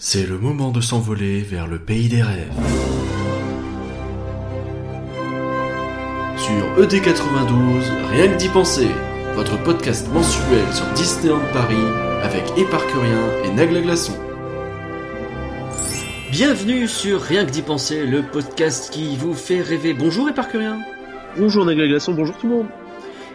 C'est le moment de s'envoler vers le pays des rêves. Sur ED92, rien que d'y penser, votre podcast mensuel sur Disneyland Paris avec Éparcurien et Nagla Glaçon. Bienvenue sur Rien que d'y penser, le podcast qui vous fait rêver. Bonjour Éparcurien Bonjour Nagla Glaçon, bonjour tout le monde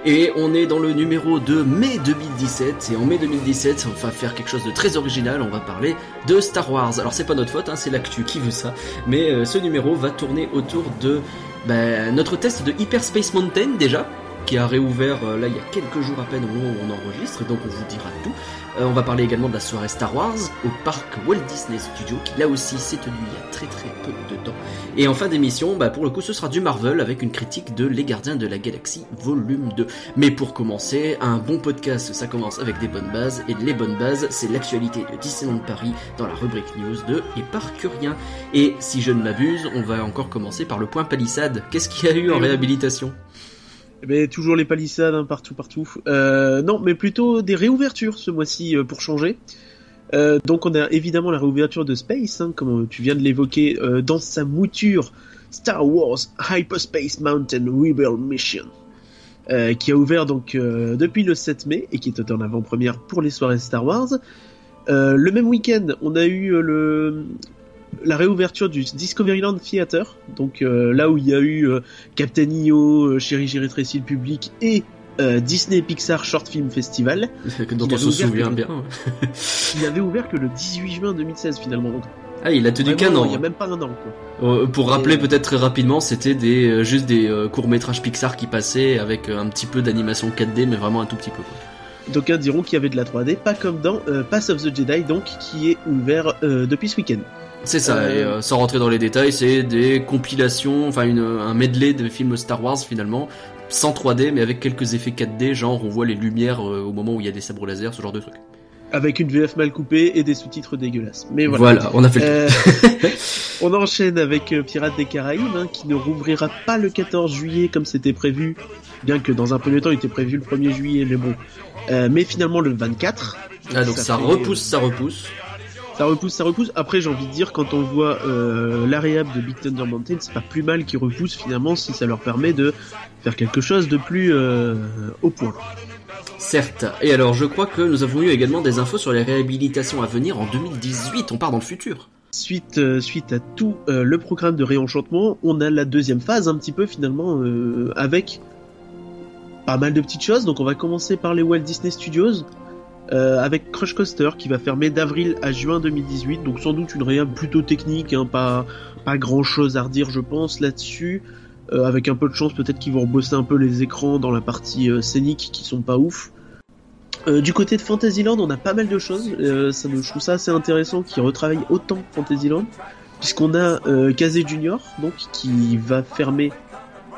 et on est dans le numéro de mai 2017. Et en mai 2017, on va faire quelque chose de très original. On va parler de Star Wars. Alors c'est pas notre faute, hein, c'est l'actu qui veut ça. Mais euh, ce numéro va tourner autour de ben, notre test de Hyperspace Mountain déjà, qui a réouvert euh, là il y a quelques jours à peine au moment où on enregistre. Donc on vous dira tout. Euh, on va parler également de la soirée Star Wars au parc Walt Disney Studio, qui là aussi s'est tenu il y a très très peu de temps. Et en fin d'émission, bah, pour le coup, ce sera du Marvel avec une critique de Les Gardiens de la Galaxie volume 2. Mais pour commencer, un bon podcast, ça commence avec des bonnes bases, et les bonnes bases, c'est l'actualité de Disneyland Paris dans la rubrique news de Éparcurien. Et si je ne m'abuse, on va encore commencer par le point palissade. Qu'est-ce qu'il y a eu en réhabilitation? Eh ben, toujours les palissades hein, partout, partout. Euh, non, mais plutôt des réouvertures ce mois-ci euh, pour changer. Euh, donc on a évidemment la réouverture de Space, hein, comme tu viens de l'évoquer, dans sa mouture Star Wars Hyperspace Mountain Rebel Mission, qui a ouvert donc depuis le 7 mai et qui était en avant-première pour les soirées Star Wars. le même week-end, on a eu le, la réouverture du Discoveryland Theater, donc euh, là où il y a eu euh, Captain EO, euh, Chérie j'ai rétréci le public et Disney Pixar Short Film Festival. dont on se souvient bien. il avait ouvert que le 18 juin 2016 finalement. Donc, ah, il a tenu qu'un an. Il y a même pas un an. Quoi. pour rappeler peut-être très rapidement, c'était des juste des courts métrages Pixar qui passaient avec un petit peu d'animation 4D, mais vraiment un tout petit peu. Quoi. D'aucuns diront qu'il y avait de la 3D, pas comme dans Pass of the Jedi, donc qui est ouvert depuis ce week-end. C'est ça, et euh, sans rentrer dans les détails, c'est des compilations, enfin un medley de films Star Wars finalement, sans 3D mais avec quelques effets 4D, genre on voit les lumières euh, au moment où il y a des sabres laser, ce genre de truc. Avec une VF mal coupée et des sous-titres dégueulasses. Mais voilà. Voilà, on a fait le euh, On enchaîne avec Pirates des Caraïbes, hein, qui ne rouvrira pas le 14 juillet comme c'était prévu, bien que dans un premier temps il était prévu le 1er juillet, mais bon. mais finalement le 24. Ah donc ça, repousse, ça repousse ça repousse, ça repousse. Après, j'ai envie de dire, quand on voit euh, l'aréable de Big Thunder Mountain, c'est pas plus mal qu'ils repoussent finalement si ça leur permet de faire quelque chose de plus euh, au point. Certes. Et alors, je crois que nous avons eu également des infos sur les réhabilitations à venir en 2018. On part dans le futur. Suite, euh, suite à tout euh, le programme de réenchantement, on a la deuxième phase un petit peu finalement avec pas mal de petites choses. Donc on va commencer par les Walt Disney Studios. Euh, avec Crush Coaster qui va fermer d'avril à juin 2018. Donc sans doute une réhab plutôt technique, hein, pas, pas grand chose à redire je pense là-dessus. Euh, avec un peu de chance peut-être qu'ils vont rebosser un peu les écrans dans la partie euh, scénique qui sont pas ouf. du côté de Fantasyland, on a pas mal de choses. ça, je trouve ça assez intéressant qu'ils retravaillent autant Fantasyland, puisqu'on a Kazé Junior, donc qui va fermer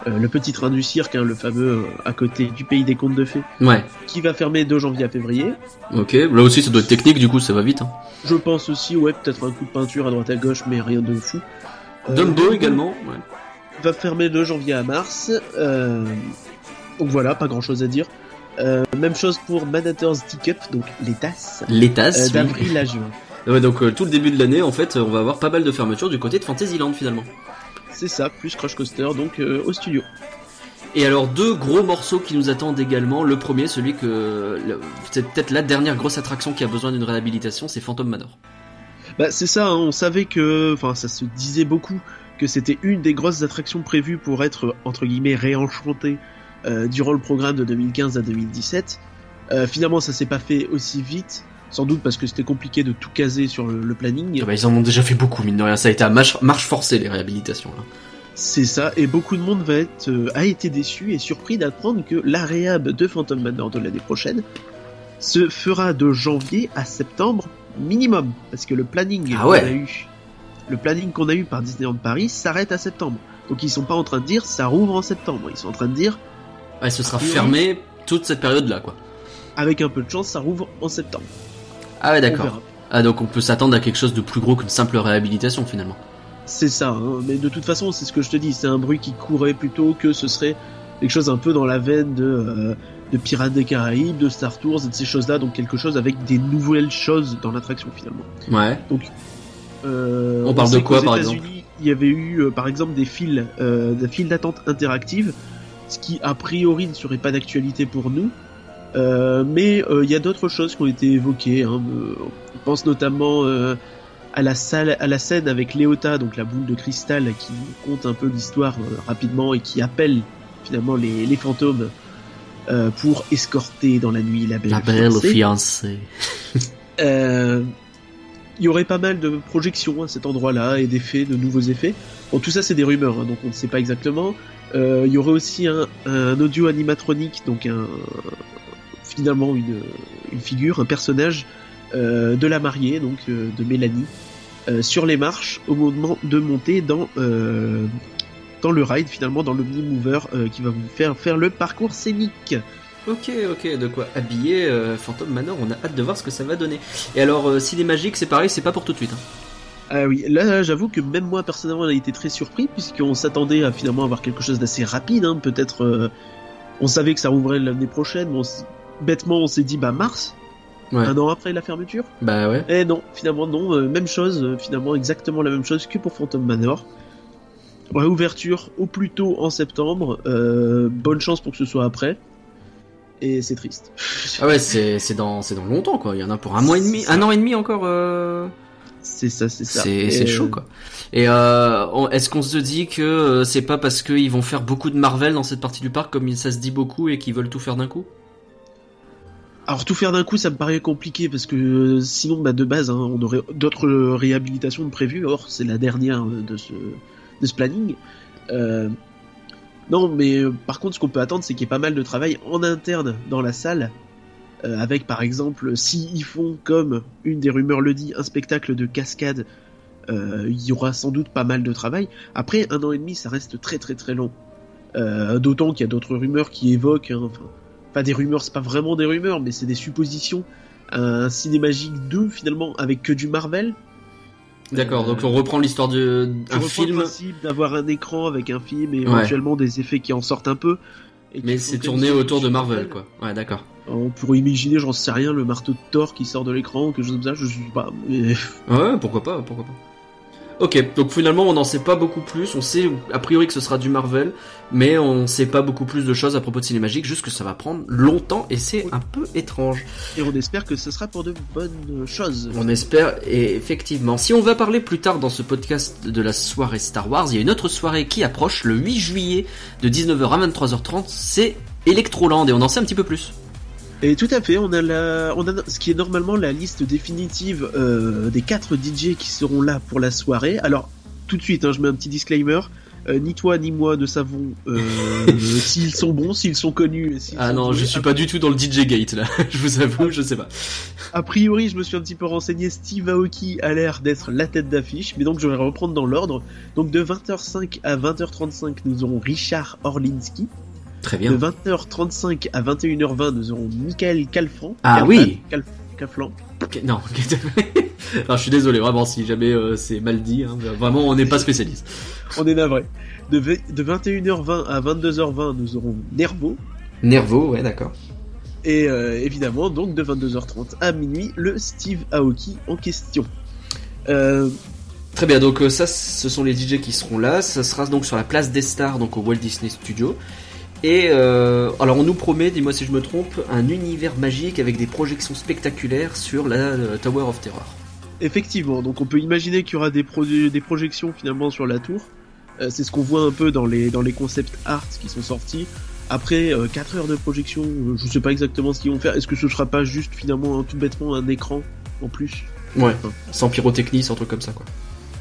euh, le petit train du cirque, hein, le fameux euh, à côté du pays des contes de fées, ouais. qui va fermer de janvier à février. Ok, là aussi ça doit être technique, du coup ça va vite. Hein. Je pense aussi, ouais, peut-être un coup de peinture à droite à gauche, mais rien de fou. Euh, Dumbo également, ouais. Va fermer de janvier à mars. Donc voilà, pas grand chose à dire. Même chose pour Manator's Ticket, donc les tasses. Les tasses, D'avril à juin. Ouais, donc tout le début de l'année, en fait, on va avoir pas mal de fermetures du côté de Fantasyland finalement. C'est ça, plus Crush Coaster, donc euh, au studio. Et alors deux gros morceaux qui nous attendent également. Le premier, celui que c'est peut-être la dernière grosse attraction qui a besoin d'une réhabilitation, c'est Phantom Manor. Bah c'est ça, hein, on savait que, enfin ça se disait beaucoup que c'était une des grosses attractions prévues pour être entre guillemets réenchantée euh, durant le programme de 2015 à 2017. Euh, finalement, ça s'est pas fait aussi vite sans doute parce que c'était compliqué de tout caser sur le, planning. Ah bah, ils en ont déjà fait beaucoup, mine de rien. Ça a été à marche, forcée, les réhabilitations. Là. C'est ça, et beaucoup de monde va être, euh, a été déçu et surpris d'apprendre que la réhab de Phantom Manor de l'année prochaine se fera de janvier à septembre minimum, parce que le planning ah qu'on a eu, le planning qu'on a eu par Disneyland Paris s'arrête à septembre. Donc ils sont pas en train de dire ça rouvre en septembre, ils sont en train de dire. Ouais, ce sera fermé toute cette période-là, quoi. Avec un peu de chance, ça rouvre en septembre. Ah ouais, d'accord. Ah donc on peut s'attendre à quelque chose de plus gros qu'une simple réhabilitation finalement. C'est ça, hein. mais de toute façon, c'est ce que je te dis, c'est un bruit qui courait plutôt que ce serait quelque chose un peu dans la veine de euh, de Pirates des Caraïbes, de Star Tours et de ces choses-là, donc quelque chose avec des nouvelles choses dans l'attraction finalement. Ouais. Euh, On parle de quoi, par États-Unis, exemple Il y avait eu euh, par exemple des files, des files d'attente interactives, ce qui a priori ne serait pas d'actualité pour nous. Euh, mais euh, il y a d'autres choses qui ont été évoquées. Hein. Euh, On pense notamment à la salle, à la scène avec Léota, donc la boule de cristal qui compte un peu l'histoire euh, rapidement et qui appelle finalement les, les fantômes euh, pour escorter dans la nuit la belle, La belle fiancée. Euh, il y aurait pas mal de projections à cet endroit-là et d'effets, de nouveaux effets. Bon, tout ça c'est des rumeurs, hein, donc on ne sait pas exactement. Il y aurait aussi un, un audio animatronique, donc un finalement une, une figure, un personnage euh, de la mariée, donc euh, de Mélanie, euh, sur les marches au moment de monter dans dans le ride, finalement dans l'Omnimover euh, qui va vous faire faire le parcours scénique. Ok, ok, de quoi habiller Phantom Manor, on a hâte de voir ce que ça va donner. Et alors, euh, Ciné Magique, c'est pareil, c'est pas pour tout de suite. hein. Ah oui, là j'avoue que même moi personnellement j'ai été très surpris puisqu'on s'attendait à finalement avoir quelque chose d'assez rapide, hein, peut-être euh, on savait que ça rouvrait l'année prochaine, mais on bêtement on s'est dit bah mars, Ouais. un an après la fermeture. Bah ouais. Et non, finalement non, euh, même chose, euh, finalement exactement la même chose que pour Phantom Manor. Réouverture au plus tôt en septembre, euh, bonne chance pour que ce soit après. Et c'est triste. Ah ouais, c'est c'est dans c'est dans longtemps quoi. Il y en a pour un mois et demi, un an et demi encore. C'est ça, c'est ça. C'est chaud quoi. Et euh, est-ce qu'on se dit que c'est pas parce qu'ils vont faire beaucoup de Marvel dans cette partie du parc comme ça se dit beaucoup et qu'ils veulent tout faire d'un coup? Alors tout faire d'un coup, ça me paraît compliqué parce que euh, sinon, bah, de base, hein, on aurait d'autres euh, réhabilitations prévues. Or, c'est la dernière euh, de ce planning. Non, mais par contre, ce qu'on peut attendre, c'est qu'il y ait pas mal de travail en interne dans la salle, avec par exemple, si font comme une des rumeurs le dit, un spectacle de cascade. il y aura sans doute pas mal de travail. Après, un an et demi, ça reste très très très long. D'autant qu'il y a d'autres rumeurs qui évoquent, hein, pas des rumeurs, c'est pas vraiment des rumeurs, mais c'est des suppositions. Un cinémagique 2 finalement avec que du Marvel. D'accord. Euh, Donc on reprend l'histoire de Tu un reprends le film, principe d'avoir un écran avec un film et Ouais. éventuellement des effets qui en sortent un peu. et mais c'est tourné autour de Marvel quoi. Ouais, d'accord. On pourrait imaginer, j'en sais rien, le marteau de Thor qui sort de l'écran, quelque chose comme ça, je sais pas. Mais... Ouais, pourquoi pas, pourquoi pas. Ok, donc finalement on n'en sait pas beaucoup plus, on sait a priori que ce sera du Marvel, mais on sait pas beaucoup plus de choses à propos de Cinémagique, juste que ça va prendre longtemps et c'est un peu étrange. Et on espère que ce sera pour de bonnes choses. On espère, et effectivement, si on va parler plus tard dans ce podcast de la soirée Star Wars, il y a une autre soirée qui approche le 8 juillet de 19h à 23h30, c'est Electroland et on en sait un petit peu plus. Et tout à fait, on a la, on a ce qui est normalement la liste définitive euh, des quatre DJ qui seront là pour la soirée. Alors tout de suite, hein, je mets un petit disclaimer. euh, ni toi ni moi ne savons euh, s'ils sont bons, s'ils sont connus. Ah sont non, doués. je suis pas du tout dans le DJ Gate là, je vous avoue, je sais pas. A priori, je me suis un petit peu renseigné. Steve Aoki a l'air d'être la tête d'affiche, mais donc je vais reprendre dans l'ordre. Donc de 20h05 à 20h35, nous aurons Richard Orlinski. Très De bien. 20h35 à 21h20, nous aurons Michael Calfran. Ah oui. Calf- Calflan. Ok, Non, non, je suis désolé, vraiment, si jamais euh, c'est mal dit, hein, vraiment, on n'est pas spécialiste. On est navré. De, de 21h20 à 22h20, nous aurons Nervo. Nervo, ouais, d'accord. Et euh, évidemment, donc de 22h30 à minuit, le Steve Aoki en question. Euh, Très bien, donc ça, ce sont les DJ qui seront là. Ça sera donc sur la place des stars, donc au Walt Disney Studio. Et euh, alors, on nous promet, dis-moi si je me trompe, un univers magique avec des projections spectaculaires sur la euh, Tower of Terror. effectivement, donc on peut imaginer qu'il y aura des, pro- des projections finalement sur la tour. Euh, c'est ce qu'on voit un peu dans les, dans les concept art qui sont sortis. Après 4 heures de projection, euh, je sais pas exactement ce qu'ils vont faire. Est-ce que ce sera pas juste finalement un- tout bêtement un écran en plus? Ouais, sans pyrotechnie, sans truc comme ça, quoi.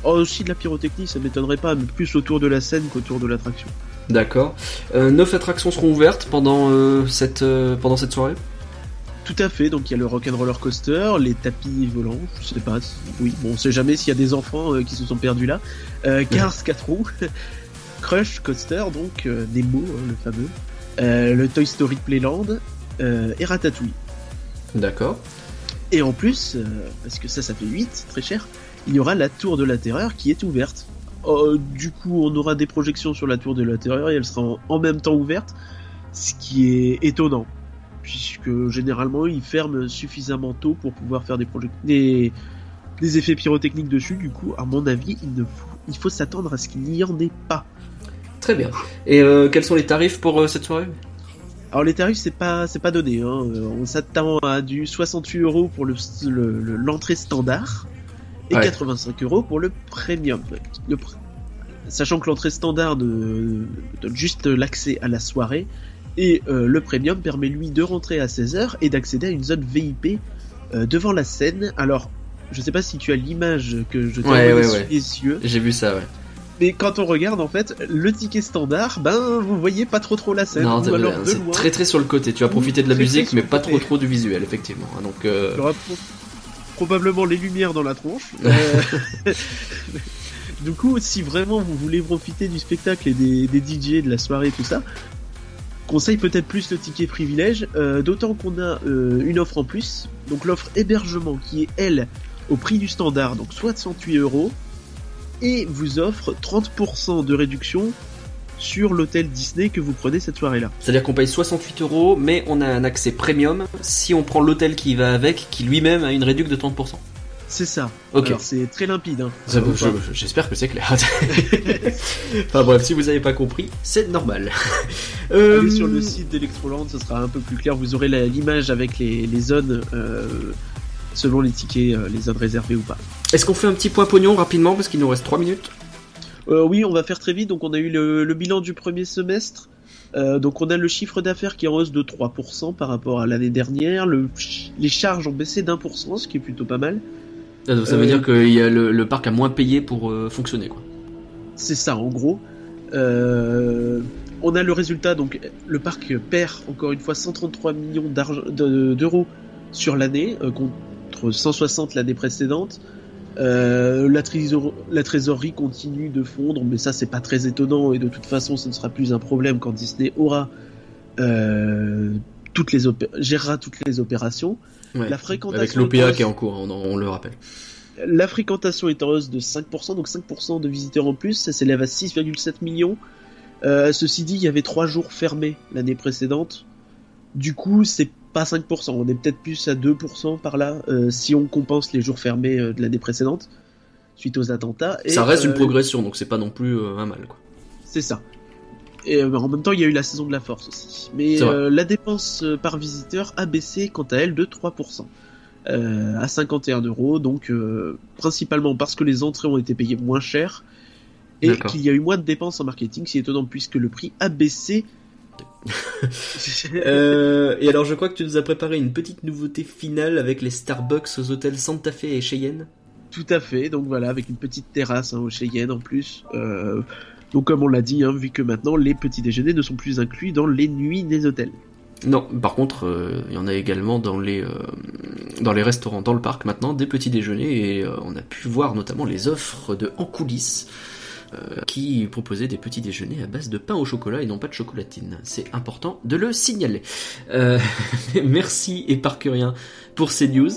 Oh, aussi de la pyrotechnie, ça m'étonnerait pas, mais plus autour de la scène qu'autour de l'attraction. D'accord. Euh, neuf attractions seront ouvertes pendant, euh, cette, euh, pendant cette soirée? Tout à fait, donc il y a le Rock'n'Roller Coaster, les tapis volants, je sais pas, oui, bon, on sait jamais s'il y a des enfants qui se sont perdus là. Cars 4 roues, Crush Coaster, donc Nemo, hein, le fameux, le Toy Story Playland et Ratatouille. D'accord. Et en plus, parce que ça, ça fait 8, très cher, il y aura la Tour de la Terreur qui est ouverte. Euh, du coup, on aura des projections sur la Tour de la Terreur et elle sera en, en même temps ouverte, ce qui est étonnant. puisque généralement ils ferment suffisamment tôt pour pouvoir faire des, des, des effets pyrotechniques dessus. Du coup, à mon avis, il, ne faut, il faut s'attendre à ce qu'il n'y en ait pas. Très bien. Et euh, quels sont les tarifs pour euh, cette soirée? Alors les tarifs c'est pas c'est pas donné. Hein. On s'attend à du 68 euros pour le l'entrée standard et 85 euros pour le premium. sachant que l'entrée standard donne juste l'accès à la soirée et le premium permet lui de rentrer à 16h et d'accéder à une zone VIP devant la scène. Alors je sais pas si tu as l'image que je t'ai ouais, sous les yeux. J'ai vu ça, ouais. Mais quand on regarde, en fait, le ticket standard, ben, vous voyez pas trop trop la scène. Non, très très sur le côté. Tu as profité de la musique, mais pas trop trop du visuel, effectivement. Hein, donc. Euh... probablement les lumières dans la tronche. Euh, du coup, si vraiment vous voulez profiter du spectacle et des, des DJ, de la soirée, tout ça, conseille peut-être plus le ticket privilège, euh, d'autant qu'on a euh, une offre en plus. Donc l'offre hébergement qui est elle au prix du standard, donc 68 euros, et vous offre 30% de réduction sur l'hôtel Disney que vous prenez cette soirée-là. C'est-à-dire qu'on paye 68 euros, mais on a un accès premium si on prend l'hôtel qui va avec, qui lui-même a une réduction de 30%. C'est ça. Ok. C'est très limpide. Hein. J'espère que c'est clair. enfin bref, si vous n'avez pas compris, c'est normal. euh... sur le site d'Electroland, ce sera un peu plus clair. Vous aurez l'image avec les, zones euh, selon les tickets, euh, les zones réservées ou pas. Est-ce qu'on fait un petit point pognon rapidement parce qu'il nous reste 3 minutes? Euh, Oui, on va faire très vite. Donc on a eu le, bilan du premier semestre. Euh, donc on a le chiffre d'affaires qui est en hausse de 3% par rapport à l'année dernière. les charges ont baissé d'un pour cent, ce qui est plutôt pas mal. Ah, ça veut dire que le, parc a moins payé pour fonctionner, quoi. C'est ça, en gros. on a le résultat, donc le parc perd encore une fois 133 millions d'euros sur l'année, 160 l'année précédente. Euh, la, la, trésorerie continue de fondre, mais ça c'est pas très étonnant et de toute façon ce ne sera plus un problème quand Disney aura euh, toutes les gérera toutes les opérations. la fréquentation avec l'OPA qui est en cours, on, le rappelle. La fréquentation est en hausse de 5%, donc 5% de visiteurs en plus, ça s'élève à 6,7 millions. Euh, ceci dit, il y avait 3 jours fermés l'année précédente. Du coup, c'est pas 5%, on est peut-être plus à 2% par là, euh, si on compense les jours fermés euh, de l'année précédente, suite aux attentats. Et, ça reste une euh, progression, donc c'est pas non plus un mal. quoi. C'est ça. Et en même temps, il y a eu la saison de la force aussi. Mais la dépense par visiteur a baissé quant à elle de 3%. à 51 euros, donc principalement parce que les entrées ont été payées moins cher et qu'il y a eu moins de dépenses en marketing, c'est étonnant puisque le prix a baissé Euh, et alors, je crois que tu nous as préparé une petite nouveauté finale avec les Starbucks aux hôtels Santa Fe et Cheyenne. Tout à fait, donc voilà, avec une petite terrasse hein, au Cheyenne en plus. Euh, donc, comme on l'a dit, hein, vu que maintenant les petits déjeuners ne sont plus inclus dans les nuits des hôtels. Non, par contre, euh, il y en a également dans les, dans les restaurants dans le parc maintenant, des petits déjeuners, et on a pu voir notamment les offres de en coulisses qui proposait des petits déjeuners à base de pain au chocolat et non pas de chocolatine. C'est important de le signaler. Euh, merci Éparcurien pour ces news.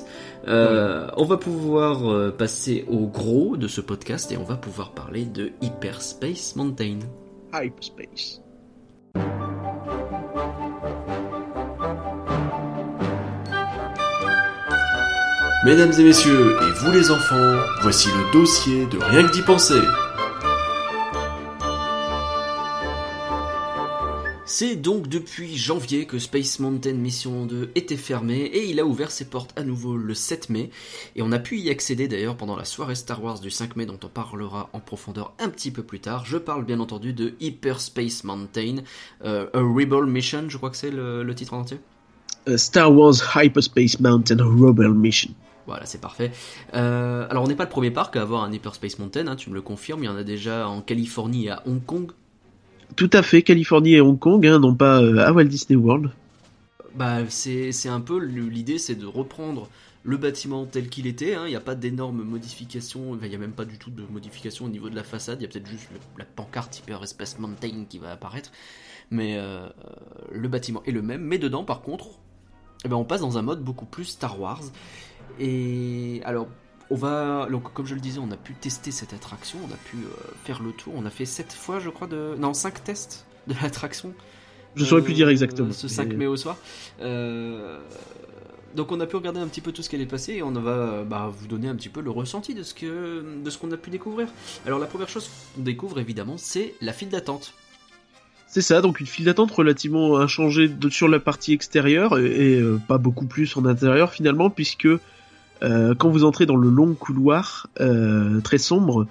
Euh, on va pouvoir passer au gros de ce podcast et on va pouvoir parler de Hyperspace Mountain. Hyperspace. Mesdames et messieurs, et vous les enfants, voici le dossier de Rien que d'y penser. C'est donc depuis janvier que Space Mountain Mission 2 était fermé et il a ouvert ses portes à nouveau le 7 mai et on a pu y accéder d'ailleurs pendant la soirée Star Wars du 5 mai dont on parlera en profondeur un petit peu plus tard. Je parle bien entendu de Hyperspace Mountain, euh, A Rebel Mission, je crois que c'est le, titre en entier. Euh, Star Wars Hyperspace Mountain Rebel Mission. Voilà, c'est parfait. Euh, alors on n'est pas le premier parc à avoir un Hyperspace Mountain, hein, tu me le confirmes, il y en a déjà en Californie et à Hong Kong tout à fait, Californie et Hong Kong, hein, non pas euh, à Walt Disney World. Bah, c'est un peu l'idée, c'est de reprendre le bâtiment tel qu'il était. Hein. Il n'y a pas d'énormes modifications, il n'y a même pas du tout de modifications au niveau de la façade. Il y a peut-être juste la pancarte Hyper Space Mountain qui va apparaître. Mais euh, le bâtiment est le même. Mais dedans, par contre, eh ben, on passe dans un mode beaucoup plus Star Wars. Et alors, on va, donc, comme je le disais, on a pu tester cette attraction, on a pu euh, faire le tour. On a fait 7 fois, je crois, de. Non, 5 tests de l'attraction. Je saurais plus dire exactement. Ce 5 mai au soir. donc on a pu regarder un petit peu tout ce qui allait passer et on va bah, vous donner un petit peu le ressenti de ce que de ce qu'on a pu découvrir. Alors la première chose qu'on découvre évidemment, c'est la file d'attente. C'est ça, donc une file d'attente relativement inchangée sur la partie extérieure et, euh, pas beaucoup plus en intérieur finalement, puisque euh, quand vous entrez dans le long couloir euh, très sombre,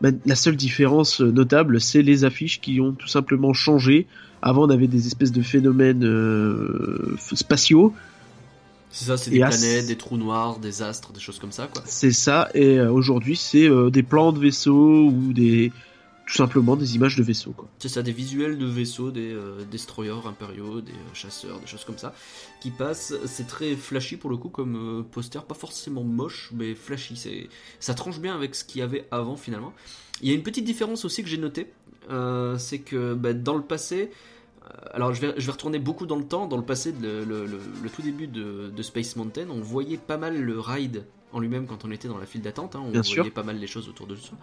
bah, la seule différence notable, c'est les affiches qui ont tout simplement changé. Avant, on avait des espèces de phénomènes spatiaux. C'est ça, c'est des planètes, des trous noirs, des astres, des choses comme ça, quoi. C'est ça, et aujourd'hui, c'est des plans de vaisseaux ou des, tout simplement des images de vaisseaux. C'est ça, des visuels de vaisseaux, des euh, destroyers impériaux, des euh, chasseurs, des choses comme ça, qui passent. C'est très flashy pour le coup comme euh, poster, pas forcément moche, mais flashy. C'est, ça tranche bien avec ce qu'il y avait avant finalement. Il y a une petite différence aussi que j'ai notée, c'est que bah, dans le passé, alors je vais, je vais, retourner beaucoup dans le temps. Dans le passé, le, le, tout début de, de, Space Mountain, on voyait pas mal le ride en lui-même quand on était dans la file d'attente. Hein. on voyait pas mal les choses autour de soi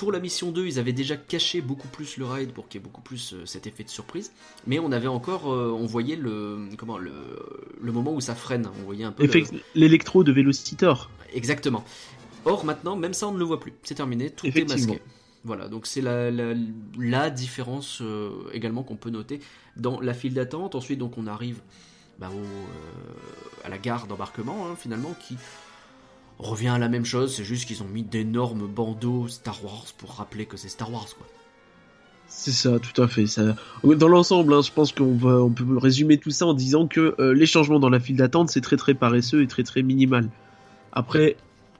pour la mission 2, ils avaient déjà caché beaucoup plus le ride pour qu'il y ait beaucoup plus euh, cet effet de surprise. Mais on avait encore, euh, on voyait le, comment, le, le, moment où ça freine. On voyait un peu. L'électro de Velocitor. Exactement. Or maintenant, même ça, on ne le voit plus. C'est terminé, tout est masqué. Voilà, donc c'est la, la, différence euh, également qu'on peut noter dans la file d'attente. Ensuite, donc on arrive bah, au, à la gare d'embarquement, hein, finalement, qui revient à la même chose, c'est juste qu'ils ont mis d'énormes bandeaux Star Wars pour rappeler que c'est Star Wars, quoi. C'est ça, tout à fait. Ça... Dans l'ensemble, hein, je pense qu'on va, peut résumer tout ça en disant que euh, les changements dans la file d'attente, c'est très très paresseux et très très minimal. Après,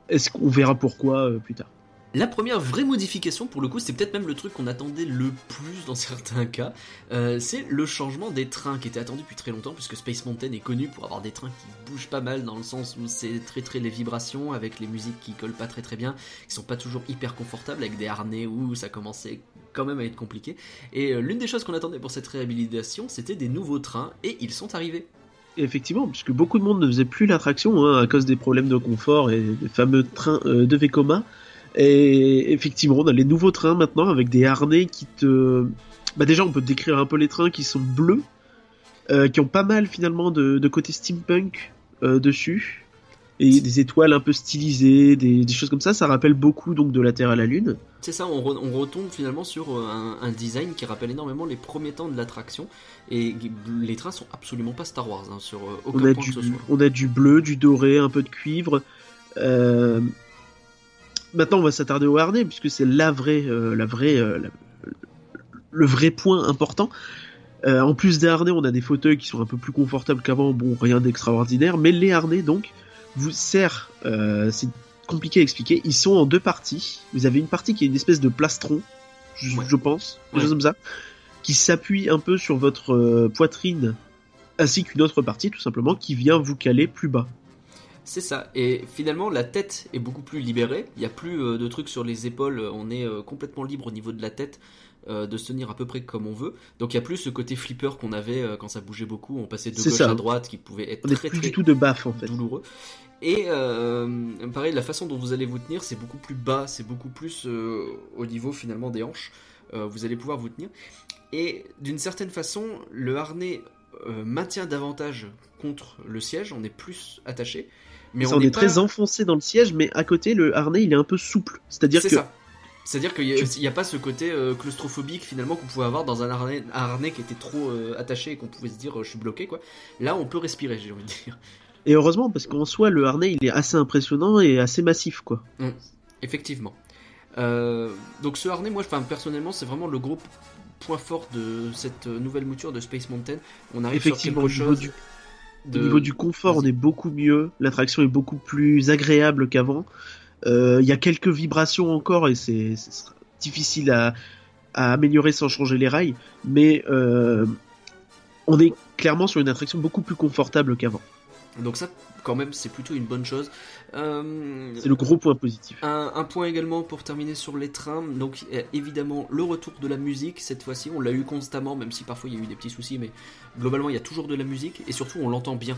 est-ce qu'on verra pourquoi euh, plus tard? La première vraie modification, pour le coup, c'est peut-être même le truc qu'on attendait le plus dans certains cas, euh, c'est le changement des trains qui était attendu depuis très longtemps, puisque Space Mountain est connu pour avoir des trains qui bougent pas mal, dans le sens où c'est très très les vibrations, avec les musiques qui collent pas très très bien, qui sont pas toujours hyper confortables, avec des harnais où ça commençait quand même à être compliqué. Et euh, l'une des choses qu'on attendait pour cette réhabilitation, c'était des nouveaux trains, et ils sont arrivés. Effectivement, puisque beaucoup de monde ne faisait plus l'attraction hein, à cause des problèmes de confort et des fameux trains euh, de Vekoma. Et effectivement, on a les nouveaux trains maintenant avec des harnais qui te. Bah déjà, on peut décrire un peu les trains qui sont bleus, euh, qui ont pas mal finalement de, de côté steampunk euh, dessus, et des étoiles un peu stylisées, des, des, choses comme ça. Ça rappelle beaucoup donc de la Terre à la Lune. C'est ça, on, on, retombe finalement sur euh, un, un, design qui rappelle énormément les premiers temps de l'attraction. Et les trains sont absolument pas Star Wars hein, sur aucun on a point du, que ce soit. On a du bleu, du doré, un peu de cuivre. Euh, maintenant on va s'attarder au harnais puisque c'est la vraie, euh, la vraie, euh, le vrai point important. Euh, en plus des harnais, on a des fauteuils qui sont un peu plus confortables qu'avant. Bon, rien d'extraordinaire, mais les harnais donc vous servent. c'est compliqué à expliquer. Ils sont en deux parties. Vous avez une partie qui est une espèce de plastron, je, Ouais. je pense, quelque Ouais. chose comme ça, qui s'appuie un peu sur votre poitrine, ainsi qu'une autre partie tout simplement qui vient vous caler plus bas. C'est ça. Et finalement, la tête est beaucoup plus libérée. Il n'y a plus euh, de trucs sur les épaules. On est euh, complètement libre au niveau de la tête euh, de se tenir à peu près comme on veut. Donc il n'y a plus ce côté flipper qu'on avait quand ça bougeait beaucoup. On passait de gauche ça. à droite qui pouvait être On très plus très du tout de baffe en fait. douloureux. Et euh, pareil, la façon dont vous allez vous tenir, c'est beaucoup plus bas, c'est beaucoup plus euh, au niveau finalement des hanches. Euh, vous allez pouvoir vous tenir. Et d'une certaine façon, le harnais maintient davantage contre le siège, on est plus attaché. Mais Ça, on est pas... très enfoncé dans le siège, mais à côté le harnais il est un peu souple. C'est-à-dire C'est que ça. C'est-à-dire qu'il n'y a, pas ce côté euh, claustrophobique finalement qu'on pouvait avoir dans un harnais, un harnais qui était trop euh, attaché et qu'on pouvait se dire euh, je suis bloqué quoi. Là on peut respirer j'ai envie de dire. Et heureusement, parce qu'en soi, le harnais, il est assez impressionnant et assez massif, quoi. Effectivement. Euh, donc ce harnais, moi, personnellement, c'est vraiment le gros point fort de cette nouvelle mouture de Space Mountain. On arrive Effectivement, sur quelque chose du, de... au niveau du confort, on est beaucoup mieux. L'attraction est beaucoup plus agréable qu'avant. Euh, Il y a quelques vibrations encore et c'est difficile à, à améliorer sans changer les rails, mais euh, on est clairement sur une attraction beaucoup plus confortable qu'avant. Donc ça, quand même, c'est plutôt une bonne chose. Euh, C'est le gros point positif. Un, un point également pour terminer sur les trains, donc euh, évidemment le retour de la musique cette fois-ci, on l'a eu constamment, même si parfois il y a eu des petits soucis, mais globalement il y a toujours de la musique et surtout on l'entend bien.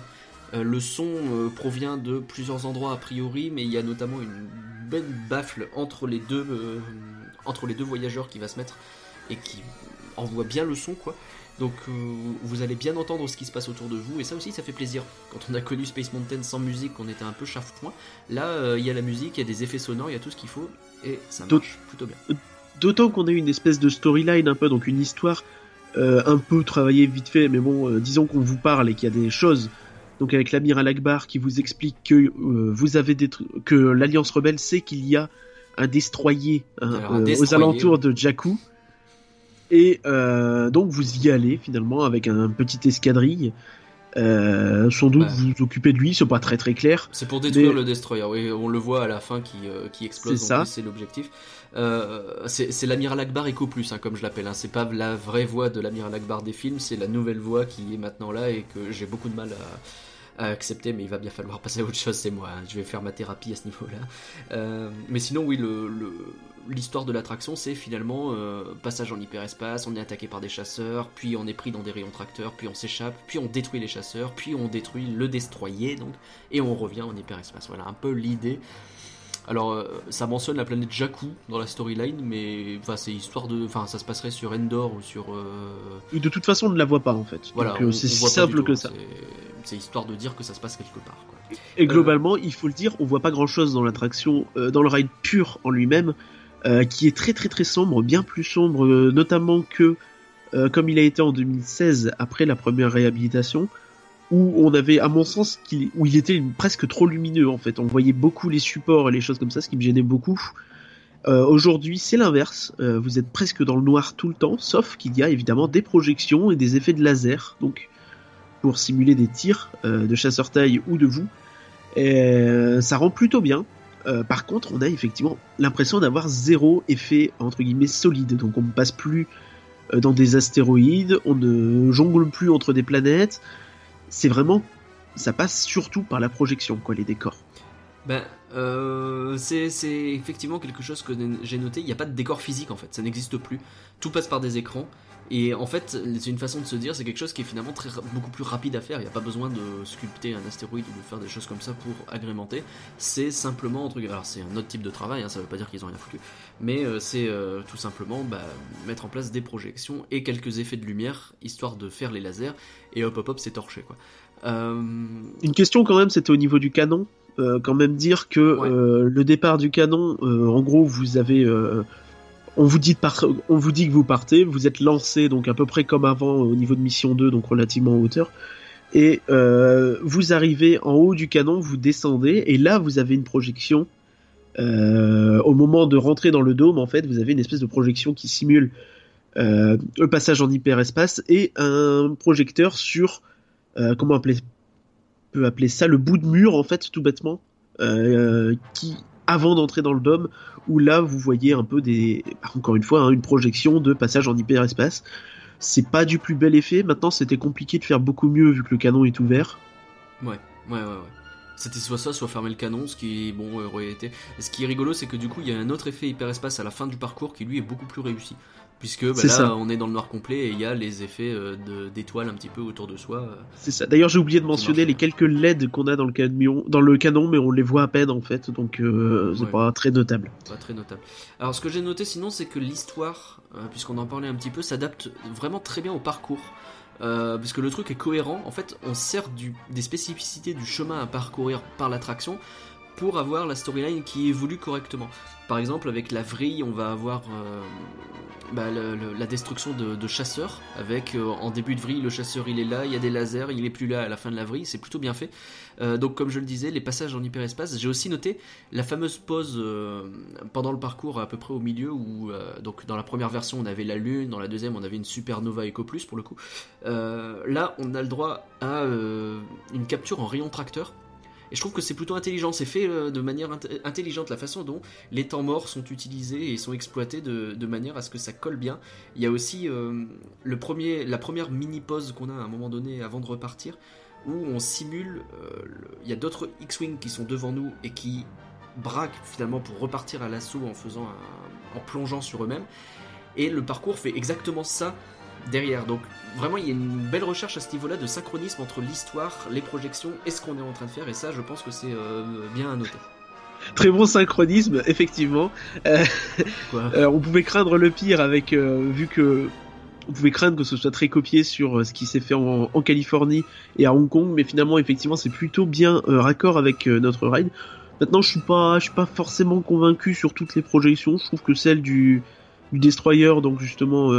Euh, le son euh, provient de plusieurs endroits a priori, mais il y a notamment une belle baffle entre les deux, entre les deux voyageurs qui va se mettre et qui envoie bien le son quoi. Donc euh, vous allez bien entendre ce qui se passe autour de vous et ça aussi ça fait plaisir. Quand on a connu Space Mountain sans musique, on était un peu chafouin. Là euh, il y a la musique, il y a des effets sonores, il y a tout ce qu'il faut et ça marche plutôt bien. D'autant qu'on a eu une espèce de storyline un peu, donc une histoire euh, un peu travaillée vite fait, mais bon, disons qu'on vous parle et qu'il y a des choses. Donc avec l'amiral Akbar qui vous explique que vous avez que l'Alliance rebelle sait qu'il y a un destroyer, hein, aux alentours de Jakku et euh, donc vous y allez finalement avec un, petit escadrille. Euh, sans doute vous vous occupez de lui, c'est pas très très clair. C'est pour détruire le destroyer, oui, on le voit à la fin qui, euh, qui explose, c'est c'est l'objectif. Euh, c'est l'amiral Akbar Eco Plus, hein, comme je l'appelle. Hein. C'est pas la vraie voix de l'amiral Akbar des films, c'est la nouvelle voix qui est maintenant là et que j'ai beaucoup de mal à, accepter, mais il va bien falloir passer à autre chose, c'est moi. Hein. Je vais faire ma thérapie à ce niveau-là. mais sinon, oui, le, l'histoire de l'attraction, c'est finalement euh, passage en hyperespace, on est attaqué par des chasseurs, puis on est pris dans des rayons tracteurs, puis on s'échappe, puis on détruit les chasseurs, puis on détruit le destroyer, donc, et on revient en hyperespace. Voilà un peu l'idée. Alors, euh, ça mentionne la planète Jakku dans la storyline, mais enfin, c'est histoire de, enfin, ça se passerait sur Endor ou sur. Euh... De toute façon, on ne la voit pas en fait. Voilà, euh, c'est si simple que ça. C'est histoire de dire que ça se passe quelque part. Et globalement, il faut le dire, on voit pas grand chose dans l'attraction, dans le ride pur en lui-même. Euh, qui est très très très sombre, bien plus sombre euh, notamment que euh, comme il a été en 2016 après la première réhabilitation, où on avait, à mon sens, où il était presque trop lumineux en fait. On voyait beaucoup les supports et les choses comme ça, ce qui me gênait beaucoup. Aujourd'hui, c'est l'inverse. vous êtes presque dans le noir tout le temps, sauf qu'il y a évidemment des projections et des effets de laser, donc pour simuler des tirs de chasseur-taille ou de vous. Et, ça rend plutôt bien. Euh, par contre, on a effectivement l'impression d'avoir zéro effet entre guillemets solide. Donc on ne passe plus euh, dans des astéroïdes, on ne jongle plus entre des planètes. C'est vraiment, ça passe surtout par la projection, quoi, les décors. Ben, euh, c'est effectivement quelque chose que j'ai noté. Il n'y a pas de décor physique en fait, ça n'existe plus. Tout passe par des écrans. Et en fait, c'est une façon de se dire, c'est quelque chose qui est finalement très, beaucoup plus rapide à faire. Il n'y a pas besoin de sculpter un astéroïde ou de faire des choses comme ça pour agrémenter. C'est simplement un truc. Alors, c'est un autre type de travail, hein, ça ne veut pas dire qu'ils ont rien foutu. Mais euh, c'est euh, tout simplement bah, mettre en place des projections et quelques effets de lumière, histoire de faire les lasers. Et hop hop hop, c'est torché quoi. Euh, une question quand même, c'était au niveau du canon. quand même dire que le départ du canon, en gros, vous avez on vous dit on que vous partez, vous êtes lancé donc à peu près comme avant au niveau de mission 2, donc relativement en hauteur. Et euh, vous arrivez en haut du canon, vous descendez, et là vous avez une projection. Euh, au moment de rentrer dans le dôme, en fait, vous avez une espèce de projection qui simule euh, le passage en hyperespace et un projecteur sur comment appeler, peut appeler ça le bout de mur en fait, tout bêtement, qui avant d'entrer dans le dôme où là vous voyez un peu des, encore une fois, hein, une projection de passage en hyperespace. C'est pas du plus bel effet. Maintenant, c'était compliqué de faire beaucoup mieux vu que le canon est ouvert. Ouais, ouais, ouais, ouais. C'était soit ça, soit fermer le canon, ce qui bon aurait été. Ce qui est rigolo, c'est que du coup, il y a un autre effet hyperespace à la fin du parcours qui lui est beaucoup plus réussi puisque bah, là on est dans le noir complet et il y a les effets euh, d'étoiles un petit peu autour de soi. Euh, c'est ça. D'ailleurs j'ai oublié de mentionner les quelques LED qu'on a dans le camion, dans le canon, mais on les voit à peine en fait, donc euh, c'est pas très notable. Pas très notable. Alors ce que j'ai noté sinon c'est que l'histoire, puisqu'on en parlait un petit peu, s'adapte vraiment très bien au parcours. Puisque le truc est cohérent, en fait on sert des spécificités du chemin à parcourir par l'attraction pour avoir la storyline qui évolue correctement. Par exemple, avec la vrille, on va avoir euh, bah, la destruction de, chasseurs. Avec euh, en début de vrille, le chasseur il est là, il y a des lasers, il est plus là à la fin de la vrille, c'est plutôt bien fait. Euh, donc, comme je le disais, les passages en hyperespace. J'ai aussi noté la fameuse pause pendant le parcours à peu près au milieu où, donc, dans la première version, on avait la Lune, dans la deuxième, on avait une supernova Eco Plus pour le coup. là, on a le droit à une capture en rayon tracteur et je trouve que c'est plutôt intelligent, c'est fait euh, de manière intelligente, la façon dont les temps morts sont utilisés et sont exploités de, manière à ce que ça colle bien. Il y a aussi euh, la première mini-pause qu'on a à un moment donné avant de repartir, où on simule, euh, il y a d'autres X-Wing qui sont devant nous et qui braquent finalement pour repartir à l'assaut en plongeant sur eux-mêmes. Et le parcours fait exactement ça derrière. Donc vraiment, il y a une belle recherche à ce niveau-là de synchronisme entre l'histoire, les projections et ce qu'on est en train de faire. Et ça, je pense que c'est euh, bien à noter. Très bon synchronisme, effectivement. Euh, euh, on pouvait craindre le pire avec, vu que vous pouvez craindre que ce soit très copié sur euh, ce qui s'est fait en, Californie et à Hong Kong, mais finalement, effectivement, c'est plutôt bien euh, raccord avec euh, notre ride. Maintenant, je suis pas, je suis pas forcément convaincu sur toutes les projections. Je trouve que celle du, du Destroyer, donc justement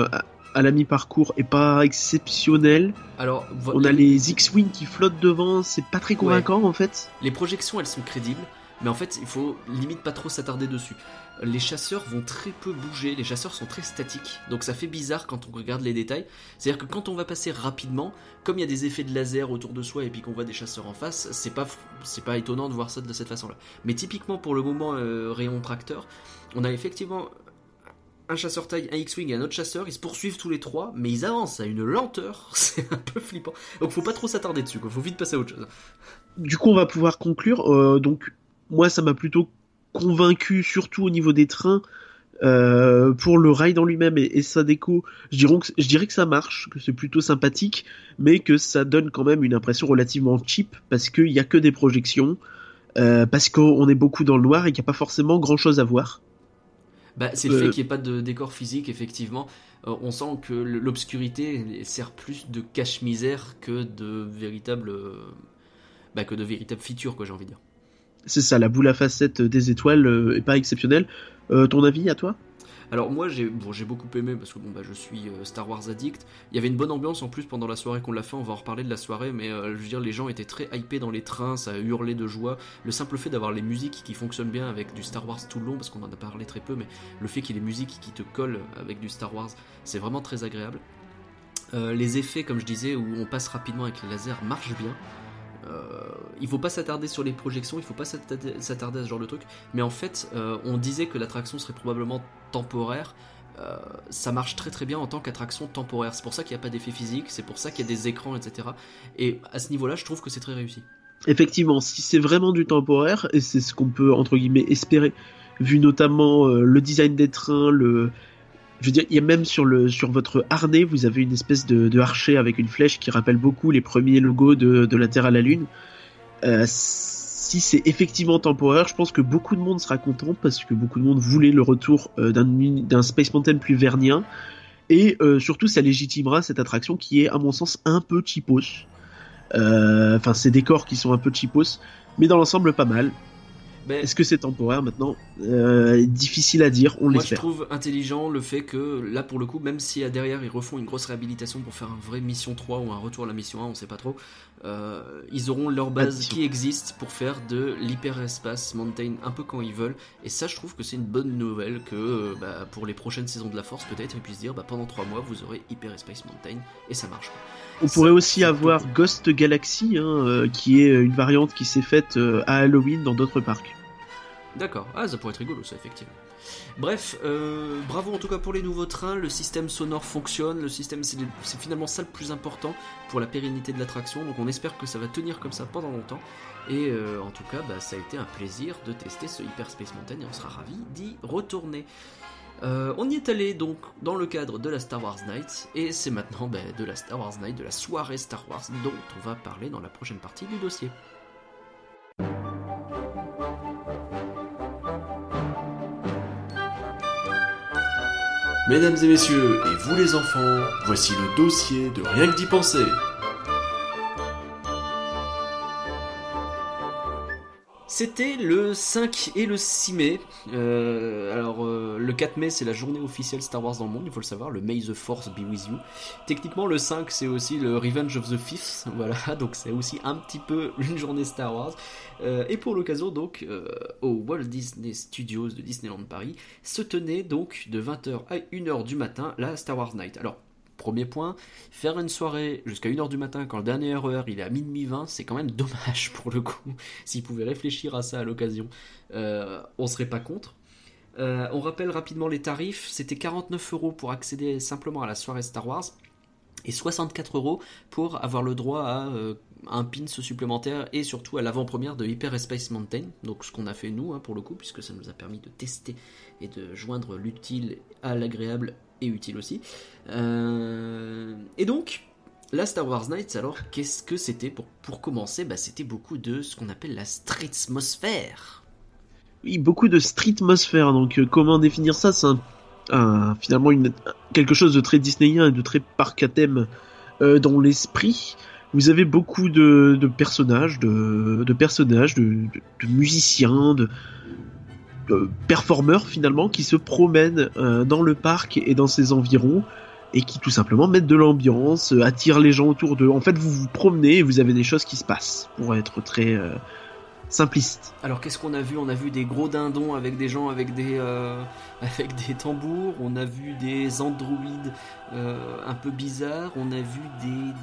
à, la mi-parcours, est pas exceptionnelle. Alors, on a les X-wing qui flottent devant, c'est pas très convaincant en fait. Les projections, elles sont crédibles, mais en fait, il faut limite pas trop s'attarder dessus les chasseurs vont très peu bouger, les chasseurs sont très statiques, donc ça fait bizarre quand on regarde les détails. C'est-à-dire que quand on va passer rapidement, comme il y a des effets de laser autour de soi et puis qu'on voit des chasseurs en face, c'est pas, c'est pas étonnant de voir ça de cette façon-là. Mais typiquement pour le moment euh, rayon tracteur, on a effectivement un chasseur taille, un X-Wing et un autre chasseur, ils se poursuivent tous les trois, mais ils avancent à une lenteur, c'est un peu flippant. Donc faut pas trop s'attarder dessus, quoi. faut vite passer à autre chose. Du coup, on va pouvoir conclure. Euh, donc, moi, ça m'a plutôt convaincu, surtout au niveau des trains, euh, pour le ride en lui-même et, sa déco, je dirais, que, ça marche, que c'est plutôt sympathique, mais que ça donne quand même une impression relativement cheap parce qu'il n'y a que des projections, euh, parce qu'on est beaucoup dans le noir et qu'il n'y a pas forcément grand-chose à voir. Bah, c'est le fait euh, qu'il n'y ait pas de décor physique, effectivement. on sent que l'obscurité sert plus de cache-misère que de véritable, bah, que de véritable feature, quoi, j'ai envie de dire c'est ça, la boule à facettes des étoiles euh, est pas exceptionnelle. Euh, ton avis à toi? Alors moi j'ai bon, beaucoup aimé parce que bon bah je suis euh, Star Wars addict. Il y avait une bonne ambiance en plus pendant la soirée qu'on l'a fait. On va en reparler de la soirée, mais je veux dire les gens étaient très hypés dans les trains, ça hurlait de joie. Le simple fait d'avoir les musiques qui fonctionnent bien avec du Star Wars tout le long, parce qu'on en a parlé très peu, mais le fait qu'il y ait les musiques qui te collent avec du Star Wars, c'est vraiment très agréable. les effets, comme je disais, où on passe rapidement avec les lasers, marchent bien. Euh, il faut pas s'attarder sur les projections, il faut pas s'attarder à ce genre de truc. Mais en fait, euh, on disait que l'attraction serait probablement temporaire. Euh, ça marche très très bien en tant qu'attraction temporaire. C'est pour ça qu'il n'y a pas d'effet physique, c'est pour ça qu'il y a des écrans, etc. Et à ce niveau-là, je trouve que c'est très réussi. Effectivement, si c'est vraiment du temporaire, et c'est ce qu'on peut entre guillemets espérer, vu notamment le design des trains, le, je veux dire, il y a même sur votre harnais, vous avez une espèce de, de archer avec une flèche qui rappelle beaucoup les premiers logos de, la Terre à la Lune. Euh, si c'est effectivement temporaire, je pense que beaucoup de monde sera content parce que beaucoup de monde voulait le retour euh, d'un Space Mountain plus vernien. Et euh, surtout, ça légitimera cette attraction qui est, à mon sens, un peu cheapos. Enfin, ces décors qui sont un peu cheapos, mais dans l'ensemble pas mal. Est-ce que c'est temporaire maintenant euh, Difficile à dire, on Moi je trouve intelligent le fait que là pour le coup, même si derrière ils refont une grosse réhabilitation pour faire un vrai mission 3 ou un retour à la mission 1, on sait pas trop, euh, ils auront leur base qui existe pour faire de l'hyperespace mountain un peu quand ils veulent. Et ça je trouve que c'est une bonne nouvelle que euh, bah, pour les prochaines saisons de la force peut-être ils puissent dire bah, pendant 3 mois vous aurez hyperespace mountain et ça marche. On pourrait aussi avoir Ghost Galaxy, hein, euh, qui est une variante qui s'est faite euh, à Halloween dans d'autres parcs. D'accord, ah ça pourrait être rigolo ça effectivement. Bref, euh, bravo en tout cas pour les nouveaux trains, le système sonore fonctionne, le système c'est finalement ça le plus important pour la pérennité de l'attraction, donc on espère que ça va tenir comme ça pendant longtemps. Et en tout cas, bah, ça a été un plaisir de tester ce Hyperspace Mountain et on sera ravi d'y retourner. Euh, on y est allé donc dans le cadre de la Star Wars Night, et c'est maintenant ben, de la Star Wars Night, de la soirée Star Wars, dont on va parler dans la prochaine partie du dossier. Mesdames et messieurs, et vous les enfants, voici le dossier de Rien que d'y penser. C'était le 5 et le 6 mai. Euh, alors, euh, le 4 mai, c'est la journée officielle Star Wars dans le monde, il faut le savoir, le May the Force be with you. Techniquement, le 5, c'est aussi le Revenge of the Fifth, voilà, donc c'est aussi un petit peu une journée Star Wars. Euh, et pour l'occasion, donc, au Walt Disney Studios de Disneyland Paris, se tenait donc de 20h à 1h du matin la Star Wars Night. Alors, Premier point, faire une soirée jusqu'à 1h du matin quand le dernier heure il est à minuit 20, c'est quand même dommage pour le coup. S'ils pouvaient réfléchir à ça à l'occasion, euh, on serait pas contre. Euh, on rappelle rapidement les tarifs, c'était 49 euros pour accéder simplement à la soirée Star Wars et 64 euros pour avoir le droit à euh, un pins supplémentaire et surtout à l'avant-première de Hyper Space Mountain, donc ce qu'on a fait nous hein, pour le coup, puisque ça nous a permis de tester et de joindre l'utile à l'agréable utile aussi. Euh, et donc, la Star Wars Nights, alors, qu'est-ce que c'était pour, pour commencer? Bah, C'était beaucoup de ce qu'on appelle la streetmosphère. Oui, beaucoup de streetmosphère. Donc, euh, comment définir ça? C'est finalement quelque chose de très disneyen et de très parc à thème euh, dans l'esprit. Vous avez beaucoup de, personnages, de, personnages, de, musiciens, de performeurs finalement qui se promènent euh, dans le parc et dans ses environs et qui tout simplement mettent de l'ambiance, euh, attirent les gens autour d'eux. En fait, vous vous promenez et vous avez des choses qui se passent, pour être très euh, simpliste. Alors qu'est-ce qu'on a vu? On a vu des gros dindons avec des gens avec des euh, avec des tambours. On a vu des androïdes euh, un peu bizarres. On a vu des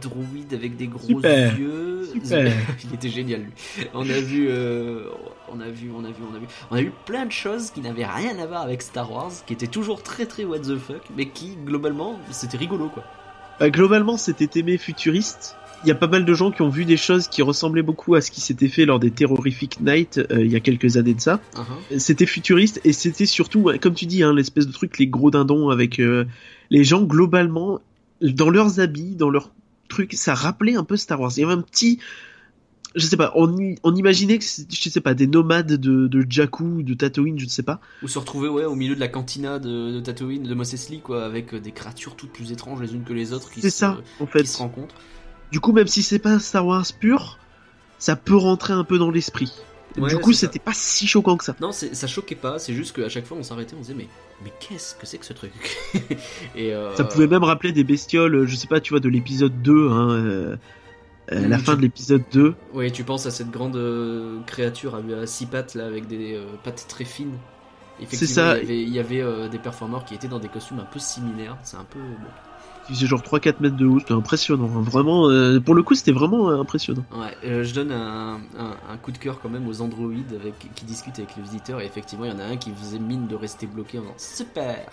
droïdes avec des gros Super. yeux. Super. Il était génial lui. On a vu euh, on a vu on a vu on a vu on a vu plein de choses qui n'avaient rien à voir avec Star Wars, qui étaient toujours très très what the fuck, mais qui globalement c'était rigolo quoi. Euh, globalement, c'était aimé futuriste. Il y a pas mal de gens qui ont vu des choses qui ressemblaient beaucoup à ce qui s'était fait lors des Terrorific Night euh, il y a quelques années de ça. Uh-huh. C'était futuriste et c'était surtout, comme tu dis, hein, l'espèce de truc, les gros dindons avec euh, les gens globalement dans leurs habits, dans leurs trucs, ça rappelait un peu Star Wars. Il y avait un petit, je sais pas, on, imaginait que c'était, je sais pas, des nomades de, de Jakku, de Tatooine, je ne sais pas. Ou se retrouver ouais, au milieu de la cantina de, de Tatooine, de Mos Eisley, quoi, avec euh, des créatures toutes plus étranges les unes que les autres qui, C'est se, ça, en qui fait. se rencontrent. Du coup, même si c'est pas Star Wars pur, ça peut rentrer un peu dans l'esprit. Ouais, du coup, c'était pas si choquant que ça. Non, ça choquait pas, c'est juste qu'à chaque fois on s'arrêtait, on se disait mais, mais qu'est-ce que c'est que ce truc? Et euh, Ça pouvait même rappeler des bestioles, je sais pas, tu vois, de l'épisode 2, hein, euh, euh, la fin de l'épisode 2. Ouais, tu penses à cette grande euh, créature à, à six pattes là, avec des euh, pattes très fines. Effectivement, ça. il y avait, il y avait, euh, des performeurs qui étaient dans des costumes un peu similaires. C'est un peu. bon. Qui faisait genre 3-4 mètres de haut, c'était impressionnant. hein. Vraiment, euh, pour le coup, c'était vraiment euh, impressionnant. Ouais, euh, je donne un, coup de cœur quand même aux androïdes qui discutent avec les visiteurs. Et effectivement, il y en a un qui faisait mine de rester bloqué en disant super,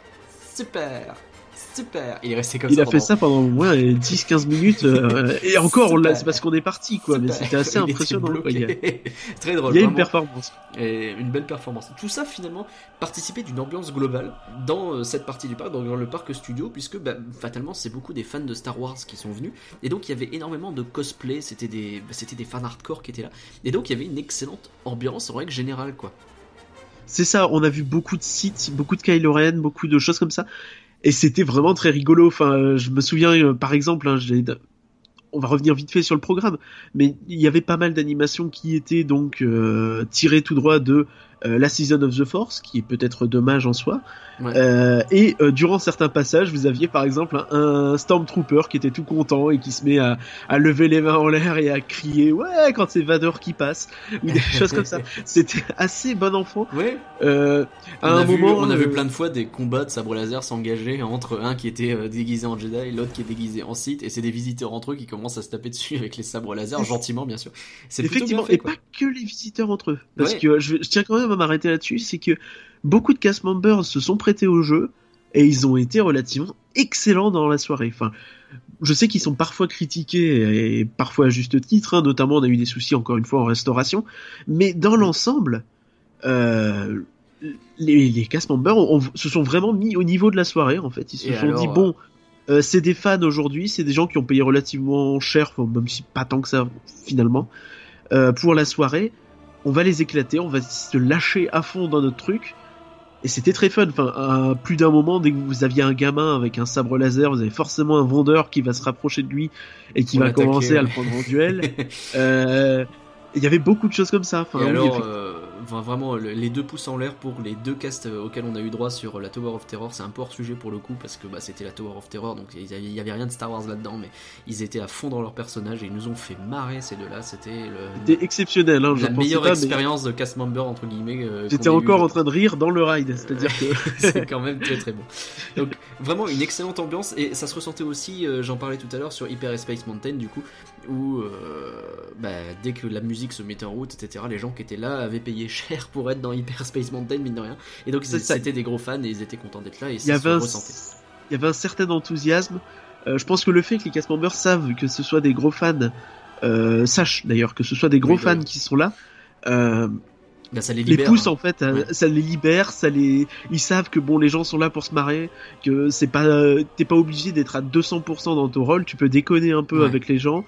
super, super. Il est resté comme Il ça. a fait ça pendant au moins 10-15 minutes, euh, et encore, c'est parce qu'on est parti, quoi, mais c'était assez Il impressionnant. quoi. Il y a. Très drôle. il y a une performance. Et une belle performance. Tout ça finalement participait d'une ambiance globale dans euh, cette partie du parc, dans le parc studio, puisque bah, fatalement c'est beaucoup des fans de Star Wars qui sont venus, et donc il y avait énormément de cosplay, c'était des, bah, c'était des fans hardcore qui étaient là, et donc il y avait une excellente ambiance en règle générale quoi. C'est ça, on a vu beaucoup de sites, beaucoup de Kylo Ren, beaucoup de choses comme ça. Et c'était vraiment très rigolo. Enfin, je me souviens, euh, par exemple, hein, on va revenir vite fait sur le programme, mais il y avait pas mal d'animations qui étaient donc euh, tirées tout droit de la Season of the Force, qui est peut-être dommage en soi. Ouais. Euh, et euh, durant certains passages, vous aviez par exemple un, un Stormtrooper qui était tout content et qui se met à, à lever les mains en l'air et à crier ouais quand c'est Vador qui passe ou des choses comme ça. C'était assez bon enfant. Ouais. Euh, à on, un vu, moment, on a vu euh, plein de fois des combats de sabre laser s'engager entre un qui était euh, déguisé en Jedi et l'autre qui est déguisé en Sith, et c'est des visiteurs entre eux qui commencent à se taper dessus avec les sabres laser, gentiment bien sûr. C'est plutôt bien Effectivement, fait, et pas que les visiteurs entre eux. Parce Ouais. que euh, je tiens quand même m'arrêter là-dessus, c'est que beaucoup de cast members se sont prêtés au jeu et ils ont été relativement excellents dans la soirée. Enfin, je sais qu'ils sont parfois critiqués et parfois à juste titre, hein, notamment on a eu des soucis encore une fois en restauration, mais dans l'ensemble, euh, les, les cast members ont- ont- se sont vraiment mis au niveau de la soirée en fait. Ils se Et sont alors, dit euh, bon, euh, c'est des fans aujourd'hui, c'est des gens qui ont payé relativement cher, même si pas tant que ça finalement, euh, pour la soirée. On va les éclater, on va se lâcher à fond dans notre truc. Et c'était très fun. Enfin, à plus d'un moment, dès que vous aviez un gamin avec un sabre laser, vous avez forcément un vendeur qui va se rapprocher de lui et qui va commencer à le prendre en duel. Euh, Il y avait beaucoup de choses comme ça. Enfin, Et oui, alors, effectivement. euh, enfin, vraiment, le- les deux pouces en l'air pour les deux casts euh, auxquels on a eu droit sur la Tower of Terror, c'est un peu hors sujet pour le coup, parce que bah, c'était la Tower of Terror, donc il y avait- rien de Star Wars là-dedans, mais ils étaient à fond dans leur personnage et ils nous ont fait marrer ces deux-là. C'était le- exceptionnel. Hein, la meilleure pas, mais expérience de cast member entre guillemets. euh, J'étais eu, encore en train de rire dans le ride. C'est-à-dire que c'est quand même très très bon. Donc vraiment une excellente ambiance et ça se ressentait aussi, euh, j'en parlais tout à l'heure sur Hyper Space Mountain du coup, où euh, bah, dès que la musique se mettait en route, etc., les gens qui étaient là avaient payé cher pour être dans Hyper Space Mountain, mine de rien. Et donc ça. c'était des gros fans et ils étaient contents d'être là et il y ça se avait un, ressentait. il y avait un certain enthousiasme. Euh, je pense que le fait que les cast members savent que ce soit des gros fans, euh, sachent d'ailleurs que ce soit des gros Oui, bah fans oui. qui sont là, euh, Bah, ça les les libère. pousse hein. en fait, Ouais. ça les libère, ça les, ils savent que bon, les gens sont là pour se marrer, que c'est pas, euh, t'es pas obligé d'être à 200% dans ton rôle, tu peux déconner un peu Ouais. avec les gens,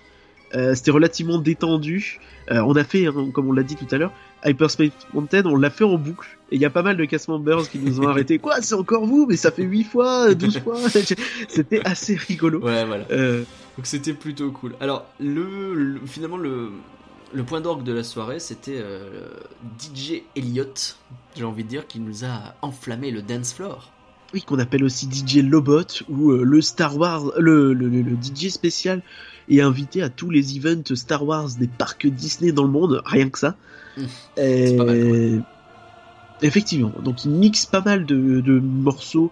Euh, c'était relativement détendu. Euh, on a fait, hein, comme on l'a dit tout à l'heure, Hyperspace Mountain, on l'a fait en boucle. Et il y a pas mal de cast members qui nous ont arrêté. Quoi, c'est encore vous? Mais ça fait 8 fois, 12 fois. c'était assez rigolo. Ouais, voilà. Euh, Donc c'était plutôt cool. Alors, le, le- finalement, le, le point d'orgue de la soirée, c'était euh, DJ Elliott, j'ai envie de dire, qui nous a enflammé le dance floor. oui, qu'on appelle aussi DJ Lobot ou euh, le Star Wars, le, le, le- le DJ spécial est invité à tous les events Star Wars des parcs Disney dans le monde, rien que ça. Mmh. Et- C'est pas mal, quand Effectivement, donc il mixe pas mal de, de morceaux,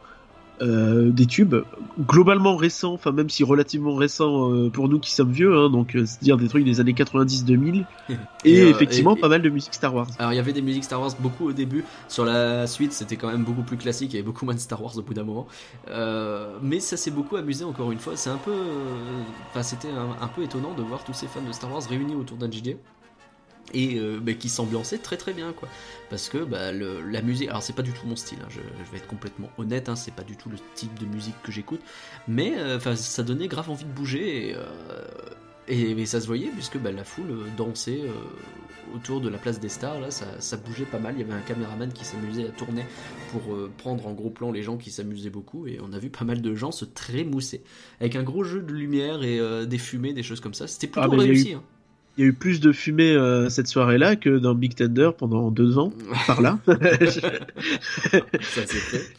euh, des tubes, globalement récents, enfin même si relativement récents euh, pour nous qui sommes vieux, hein, donc euh, c'est-à-dire des trucs des années 90-2000, et, Et, euh, effectivement et- pas mal de musique Star Wars. Alors il y avait des musiques Star Wars beaucoup au début, sur la suite c'était quand même beaucoup plus classique, il y avait beaucoup moins de Star Wars au bout d'un moment. Euh, mais ça s'est beaucoup amusé encore une fois, c'est un peu... euh, Enfin c'était un, un peu étonnant de voir tous ces fans de Star Wars réunis autour d'un DJ. Et euh, bah, qui s'ambiançaient très très bien quoi. Parce que bah, le- la musique, alors c'est pas du tout mon style, hein, je, je vais être complètement honnête, hein, c'est pas du tout le type de musique que j'écoute. Mais euh, ça donnait grave envie de bouger et, euh, et, et ça se voyait puisque bah, la foule dansait autour de la place des stars, là, ça, ça bougeait pas mal. Il y avait un caméraman qui s'amusait à tourner pour prendre en gros plan les gens qui s'amusaient beaucoup, et on a vu pas mal de gens se trémousser avec un gros jeu de lumière et des fumées, des choses comme ça. C'était plutôt Ah, réussi. hein. Il y a eu plus de fumée euh, cette soirée-là que dans Big Thunder pendant deux ans, par là. ça c'est fait.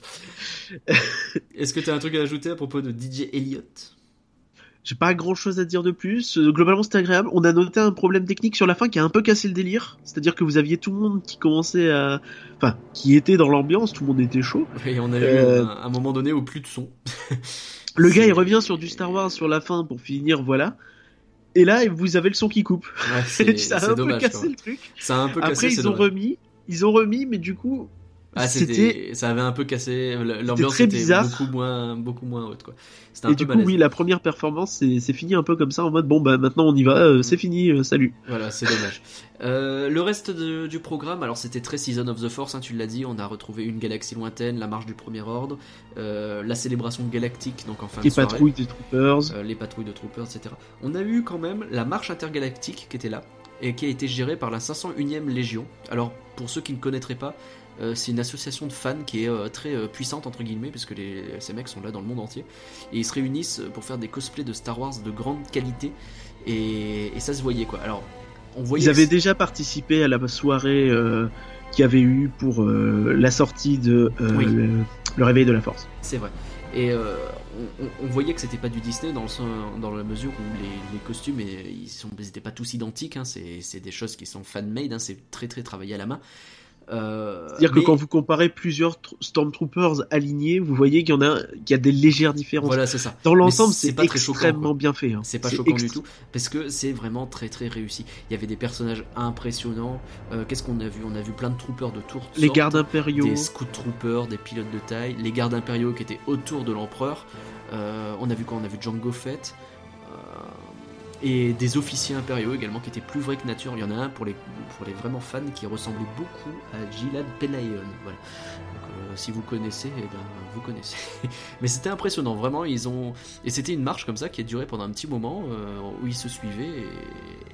Est-ce que tu as un truc à ajouter à propos de DJ Elliott? J'ai pas grand chose à dire de plus. Euh, globalement, c'était agréable. On a noté un problème technique sur la fin qui a un peu cassé le délire. C'est-à-dire que vous aviez tout le monde qui commençait à. Enfin, qui était dans l'ambiance, tout le monde était chaud. Et on a eu Euh, un, un moment donné où plus de son. Le gars, il revient sur du Star Wars sur la fin pour finir, voilà. Et là, vous avez le son qui coupe. Ouais, c'est ça a un peu dommage. cassé le truc. Ça a un peu Après, cassé. ils ont dommage. remis. Ils ont remis, mais du coup, Ah, c'était. ça avait un peu cassé. L'ambiance était bizarre. beaucoup moins, beaucoup moins haute, quoi. Un Et peu du coup, malaise. oui, la première performance, c'est fini un peu comme ça, en mode bon, bah maintenant on y va, euh, c'est fini, euh, salut. Voilà, c'est dommage. Euh, le reste de- du programme, alors c'était très Season of the Force, hein, tu l'as dit, on a retrouvé une galaxie lointaine, la marche du premier ordre, la célébration galactique, donc en fin Les de soirée, patrouilles des troopers. les patrouilles de troopers, etc. On a eu quand même la marche intergalactique qui était là, et qui a été gérée par la 501e Légion. Alors, pour ceux qui ne connaîtraient pas, c'est une association de fans qui est euh, très euh, puissante, entre guillemets, parce que les, ces mecs sont là dans le monde entier, et ils se réunissent pour faire des cosplays de Star Wars de grande qualité, et, et ça se voyait, quoi. Alors, on voyait Ils avaient déjà participé à la soirée euh, qu'il y avait eu pour euh, la sortie de euh, Oui. le, le réveil de la force. C'est vrai. Et euh, on, voyait que c'était pas du Disney dans, le, dans la mesure où les, les costumes, et, ils sont, ils étaient pas tous identiques. hein, c'est c'est des choses qui sont fan-made. hein, c'est très très travaillé à la main. Euh, C'est-à-dire mais- que quand vous comparez plusieurs tr- Stormtroopers alignés, vous voyez qu'il y en a, qu'il y a des légères différences. Voilà, c'est ça. Dans l'ensemble, c'est pas très choquant, extrêmement quoi. bien fait. hein. C'est pas choquant du tout parce que c'est vraiment très très réussi. Il y avait des personnages impressionnants. Euh, Qu'est-ce qu'on a vu? On a vu plein de troopers de tours. Les gardes impériaux. des scout troopers, des pilotes de taille, les gardes impériaux qui étaient autour de l'empereur. Euh, on a vu quoi? On a vu Django Fett. Et des officiers impériaux également qui étaient plus vrais que nature. Il y en a un pour les, pour les vraiment fans qui ressemblait beaucoup à Gilad Penaeon. Voilà. Donc, euh, si vous connaissez, eh ben, vous connaissez. Mais c'était impressionnant, vraiment. Ils ont et c'était une marche comme ça qui a duré pendant un petit moment euh, où ils se suivaient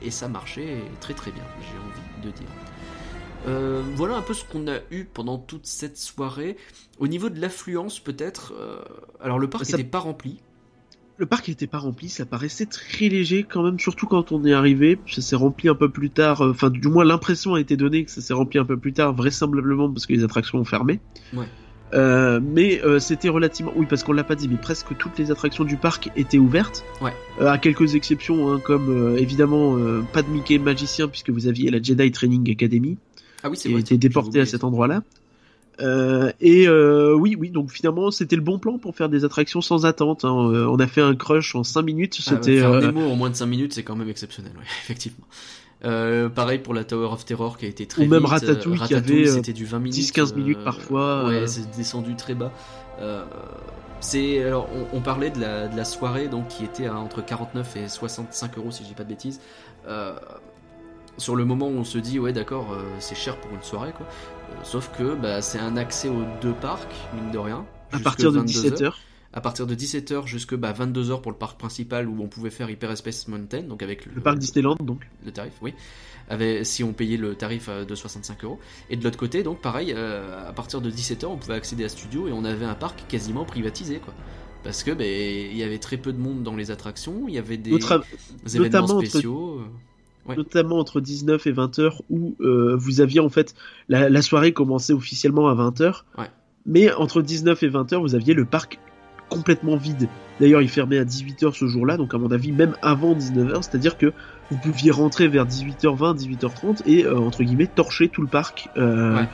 et, et ça marchait très très bien. J'ai envie de dire. Euh, voilà un peu ce qu'on a eu pendant toute cette soirée. Au niveau de l'affluence, peut-être. euh, alors le parc Ça- n'était pas rempli. Le parc n'était pas rempli, ça paraissait très léger quand même, surtout quand on est arrivé. Ça s'est rempli un peu plus tard, euh, enfin du moins l'impression a été donnée que ça s'est rempli un peu plus tard, vraisemblablement parce que les attractions ont fermé. Ouais. Euh, mais euh, c'était relativement, oui parce qu'on l'a pas dit, mais presque toutes les attractions du parc étaient ouvertes. Ouais. Euh, à quelques exceptions, hein, comme euh, évidemment euh, pas de Mickey magicien puisque vous aviez la Jedi Training Academy Ah oui, c'est qui a été j'avais déporté oublié à cet endroit-là. Euh, et euh, oui, oui, donc finalement c'était le bon plan pour faire des attractions sans attente. hein. Euh, on a fait un crush en 5 minutes, Ah c'était faire euh, Nemo en moins de 5 minutes, c'est quand même exceptionnel, ouais, effectivement. Euh, pareil pour la Tower of Terror qui a été très Ou même vite, Ratatouille qui avait, c'était du 20 minutes 10-15 minutes euh, parfois, ouais c'est descendu très bas c'est alors on, on parlait de la, de la soirée donc qui était à entre 49 et 65 euros si je dis pas de bêtises Euh, sur le moment où on se dit ouais d'accord euh, c'est cher pour une soirée quoi Euh, sauf que bah, c'est un accès aux deux parcs mine de rien à partir de 22 heures. 17h. à partir de 17h jusque bah, 22h pour le parc principal où on pouvait faire Hyperspace Mountain, donc avec le, Le parc Disneyland, donc. le tarif, oui, avec, si on payait le tarif euh, de 65 euros. Et de l'autre côté, donc pareil, euh, à partir de 17h, on pouvait accéder à Studio et on avait un parc quasiment privatisé, quoi. Parce que ben, il y avait très peu de monde dans les attractions, il y avait des, événements entre- spéciaux. Ouais. Notamment entre 19 et 20 heures où euh, vous aviez en fait la, la soirée commençait officiellement à 20 heures. Ouais. Mais entre 19 et 20 heures, vous aviez le parc complètement vide. D'ailleurs, il fermait à 18 heures ce jour-là, donc à mon avis, même avant 19 heures, c'est-à-dire que vous pouviez rentrer vers 18h20, 18h30 et euh, entre guillemets torcher tout le parc. Euh, Ouais.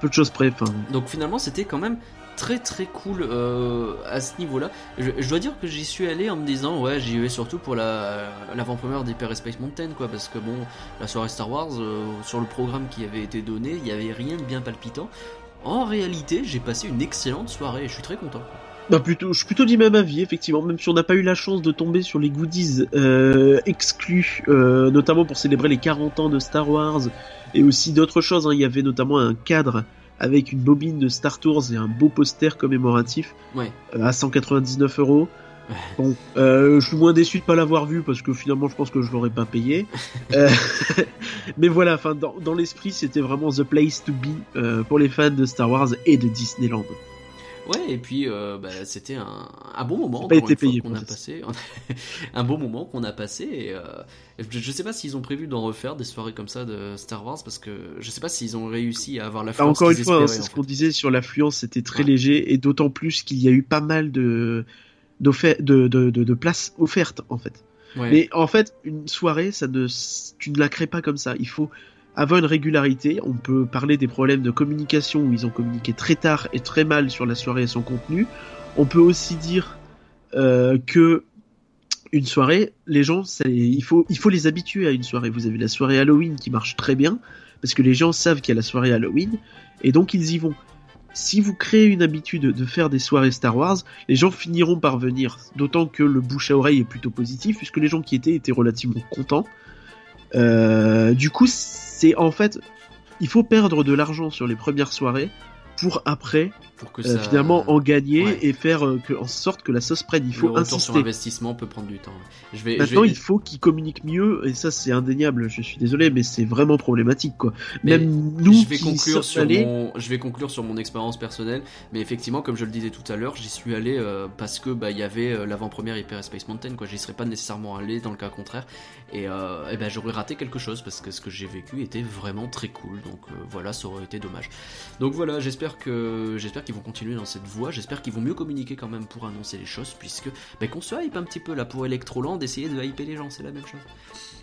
Peu de choses près. Donc finalement, c'était quand même très très cool euh, à ce niveau-là. Je, dois dire que j'y suis allé en me disant, ouais, j'y vais surtout pour la l'avant-première d'Hyper Space Mountain, quoi, parce que bon, la soirée Star Wars, euh, sur le programme qui avait été donné, il y avait rien de bien palpitant. En réalité, j'ai passé une excellente soirée et je suis très content. Bah plutôt, je suis plutôt du même avis, effectivement, même si on n'a pas eu la chance de tomber sur les goodies euh, exclus, notamment pour célébrer les 40 ans de Star Wars, et aussi d'autres choses. hein. Il y avait notamment un cadre avec une bobine de Star Tours et un beau poster commémoratif Ouais. euh, à 199 euros. Bon, euh, je suis moins déçu de pas l'avoir vu parce que finalement je pense que je l'aurais pas payé. Euh, mais voilà, enfin dans, dans l'esprit c'était vraiment the place to be euh, pour les fans de Star Wars et de Disneyland. Ouais, et puis euh, bah, c'était un, un bon moment Pas été payé qu'on a passé. un bon moment qu'on a passé. Et, euh, je, je sais pas s'ils ont prévu d'en refaire des soirées comme ça de Star Wars parce que je sais pas s'ils ont réussi à avoir la Bah, encore une fois, hein, c'est en ce qu'on disait sur l'affluence, c'était très Ouais. léger et d'autant plus qu'il y a eu pas mal de de, de, de, de places offertes en fait. Ouais. Mais en fait, une soirée, ça ne, tu ne la crées pas comme ça. Il faut avoir une régularité. On peut parler des problèmes de communication où ils ont communiqué très tard et très mal sur la soirée et son contenu. On peut aussi dire euh, que une soirée, les gens, il faut, il faut les habituer à une soirée. Vous avez la soirée Halloween qui marche très bien parce que les gens savent qu'il y a la soirée Halloween et donc ils y vont. Si vous créez une habitude de faire des soirées Star Wars, les gens finiront par venir. D'autant que le bouche à oreille est plutôt positif puisque les gens qui étaient étaient relativement contents. Euh, du coup, c'est en fait, il faut perdre de l'argent sur les premières soirées pour après pour que euh, ça... finalement en gagner Ouais. et faire euh, que, en sorte que la sauce prenne. Il le faut sur insister. investissement peut prendre du temps. Je vais, je Maintenant, vais- il faut qu'ils communiquent mieux, et ça c'est indéniable, je suis désolé, mais c'est vraiment problématique quoi. Mais Même nous je vais qui conclure sur allés, mon, je vais conclure sur mon expérience personnelle, mais effectivement, comme je le disais tout à l'heure, j'y suis allé euh, parce que bah il y avait euh, l'avant-première Hyper Space Mountain, quoi. J'y serais pas nécessairement allé dans le cas contraire, et, euh, eh ben j'aurais raté quelque chose parce que ce que j'ai vécu était vraiment très cool. Donc euh, voilà, ça aurait été dommage. Donc voilà, j'espère que j'espère qu'ils vont continuer dans cette voie. J'espère qu'ils vont mieux communiquer quand même pour annoncer les choses, puisque bah, qu'on se hype un petit peu là pour Electroland, essayer de hyper les gens, c'est la même chose.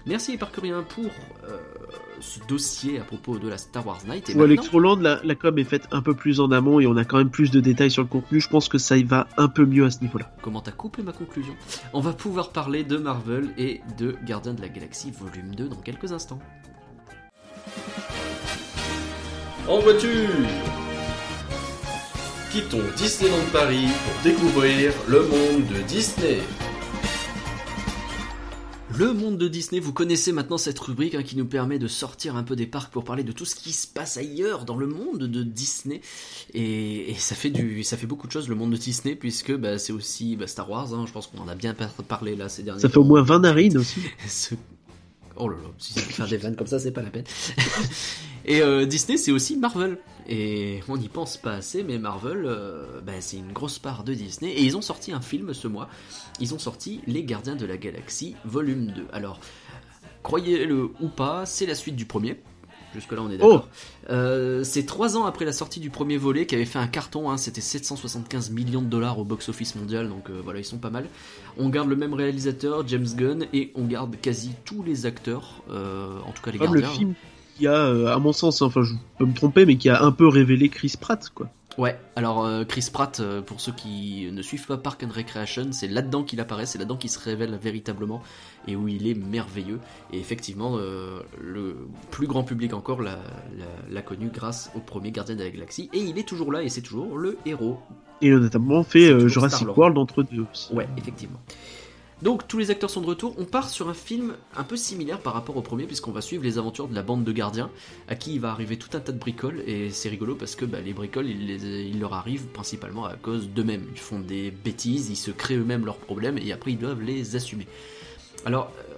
Merci Parcurien pour euh, ce dossier à propos de la Star Wars Night. Et pour maintenant- Electroland, la, la com est faite un peu plus en amont et on a quand même plus de détails sur le contenu. Je pense que ça y va un peu mieux à ce niveau-là. comment t'as coupé ma conclusion? On va pouvoir parler de Marvel et de Gardiens de la Galaxie volume 2 dans quelques instants. En voiture Quittons Disneyland Paris pour découvrir le monde de Disney. Le monde de Disney, vous connaissez maintenant cette rubrique hein, qui nous permet de sortir un peu des parcs pour parler de tout ce qui se passe ailleurs dans le monde de Disney. Et, et ça fait du, ça fait beaucoup de choses le monde de Disney puisque bah, c'est aussi bah, Star Wars. hein, je pense qu'on en a bien par- parlé là ces derniers. Ça fait au moins 20 narines aussi. Ce- Oh là là, si pour faire des vannes comme ça, c'est pas la peine. et euh, Disney, c'est aussi Marvel. Et on n'y pense pas assez, mais Marvel, euh, bah, c'est une grosse part de Disney. Et ils ont sorti un film ce mois. Ils ont sorti Les Gardiens de la Galaxie, volume 2. Alors, croyez-le ou pas, c'est la suite du premier. Jusque-là, on est d'accord. Euh, c'est trois ans après la sortie du premier volet qui avait fait un carton. hein, C'était 775 millions de dollars au box-office mondial. Donc euh, voilà, ils sont pas mal. On garde le même réalisateur, James Gunn, et on garde quasi tous les acteurs, euh, en tout cas les Comme le gardiens. film qui a, euh, à mon sens, enfin je peux me tromper, mais qui a un peu révélé Chris Pratt quoi. Ouais, alors euh, Chris Pratt, euh, pour ceux qui ne suivent pas Park and Recreation, c'est là-dedans qu'il apparaît, c'est là-dedans qu'il se révèle véritablement et où il est merveilleux. Et effectivement, euh, le plus grand public encore l'a, l'a- l'a connu grâce au premier Gardien de la Galaxie. Et il est toujours là et c'est toujours le héros. Et notamment fait Jurassic Star-Lord. World entre deux aussi. Ouais, effectivement. Donc tous les acteurs sont de retour. On part sur un film un peu similaire par rapport au premier, puisqu'on va suivre les aventures de la bande de gardiens, à qui il va arriver tout un tas de bricoles. Et c'est rigolo parce que bah, les bricoles, ils, leur arrivent principalement à cause d'eux-mêmes. Ils font des bêtises, ils se créent eux-mêmes leurs problèmes, et après ils doivent les assumer. Alors. Euh,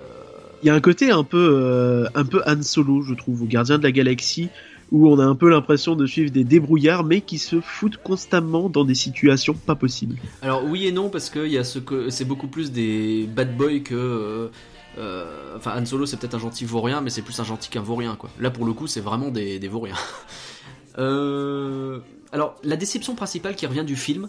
il y a un côté un peu, euh, un peu Han Solo, je trouve, au Gardien de la Galaxie, où on a un peu l'impression de suivre des débrouillards, mais qui se foutent constamment dans des situations pas possibles. Alors oui et non, parce que c'est beaucoup plus des bad boys que. Euh, euh, enfin, Han Solo, c'est peut-être un gentil vaurien, mais c'est plus un gentil qu'un vaurien, quoi. Là, pour le coup, c'est vraiment des, des vauriens. alors, la déception principale qui revient du film,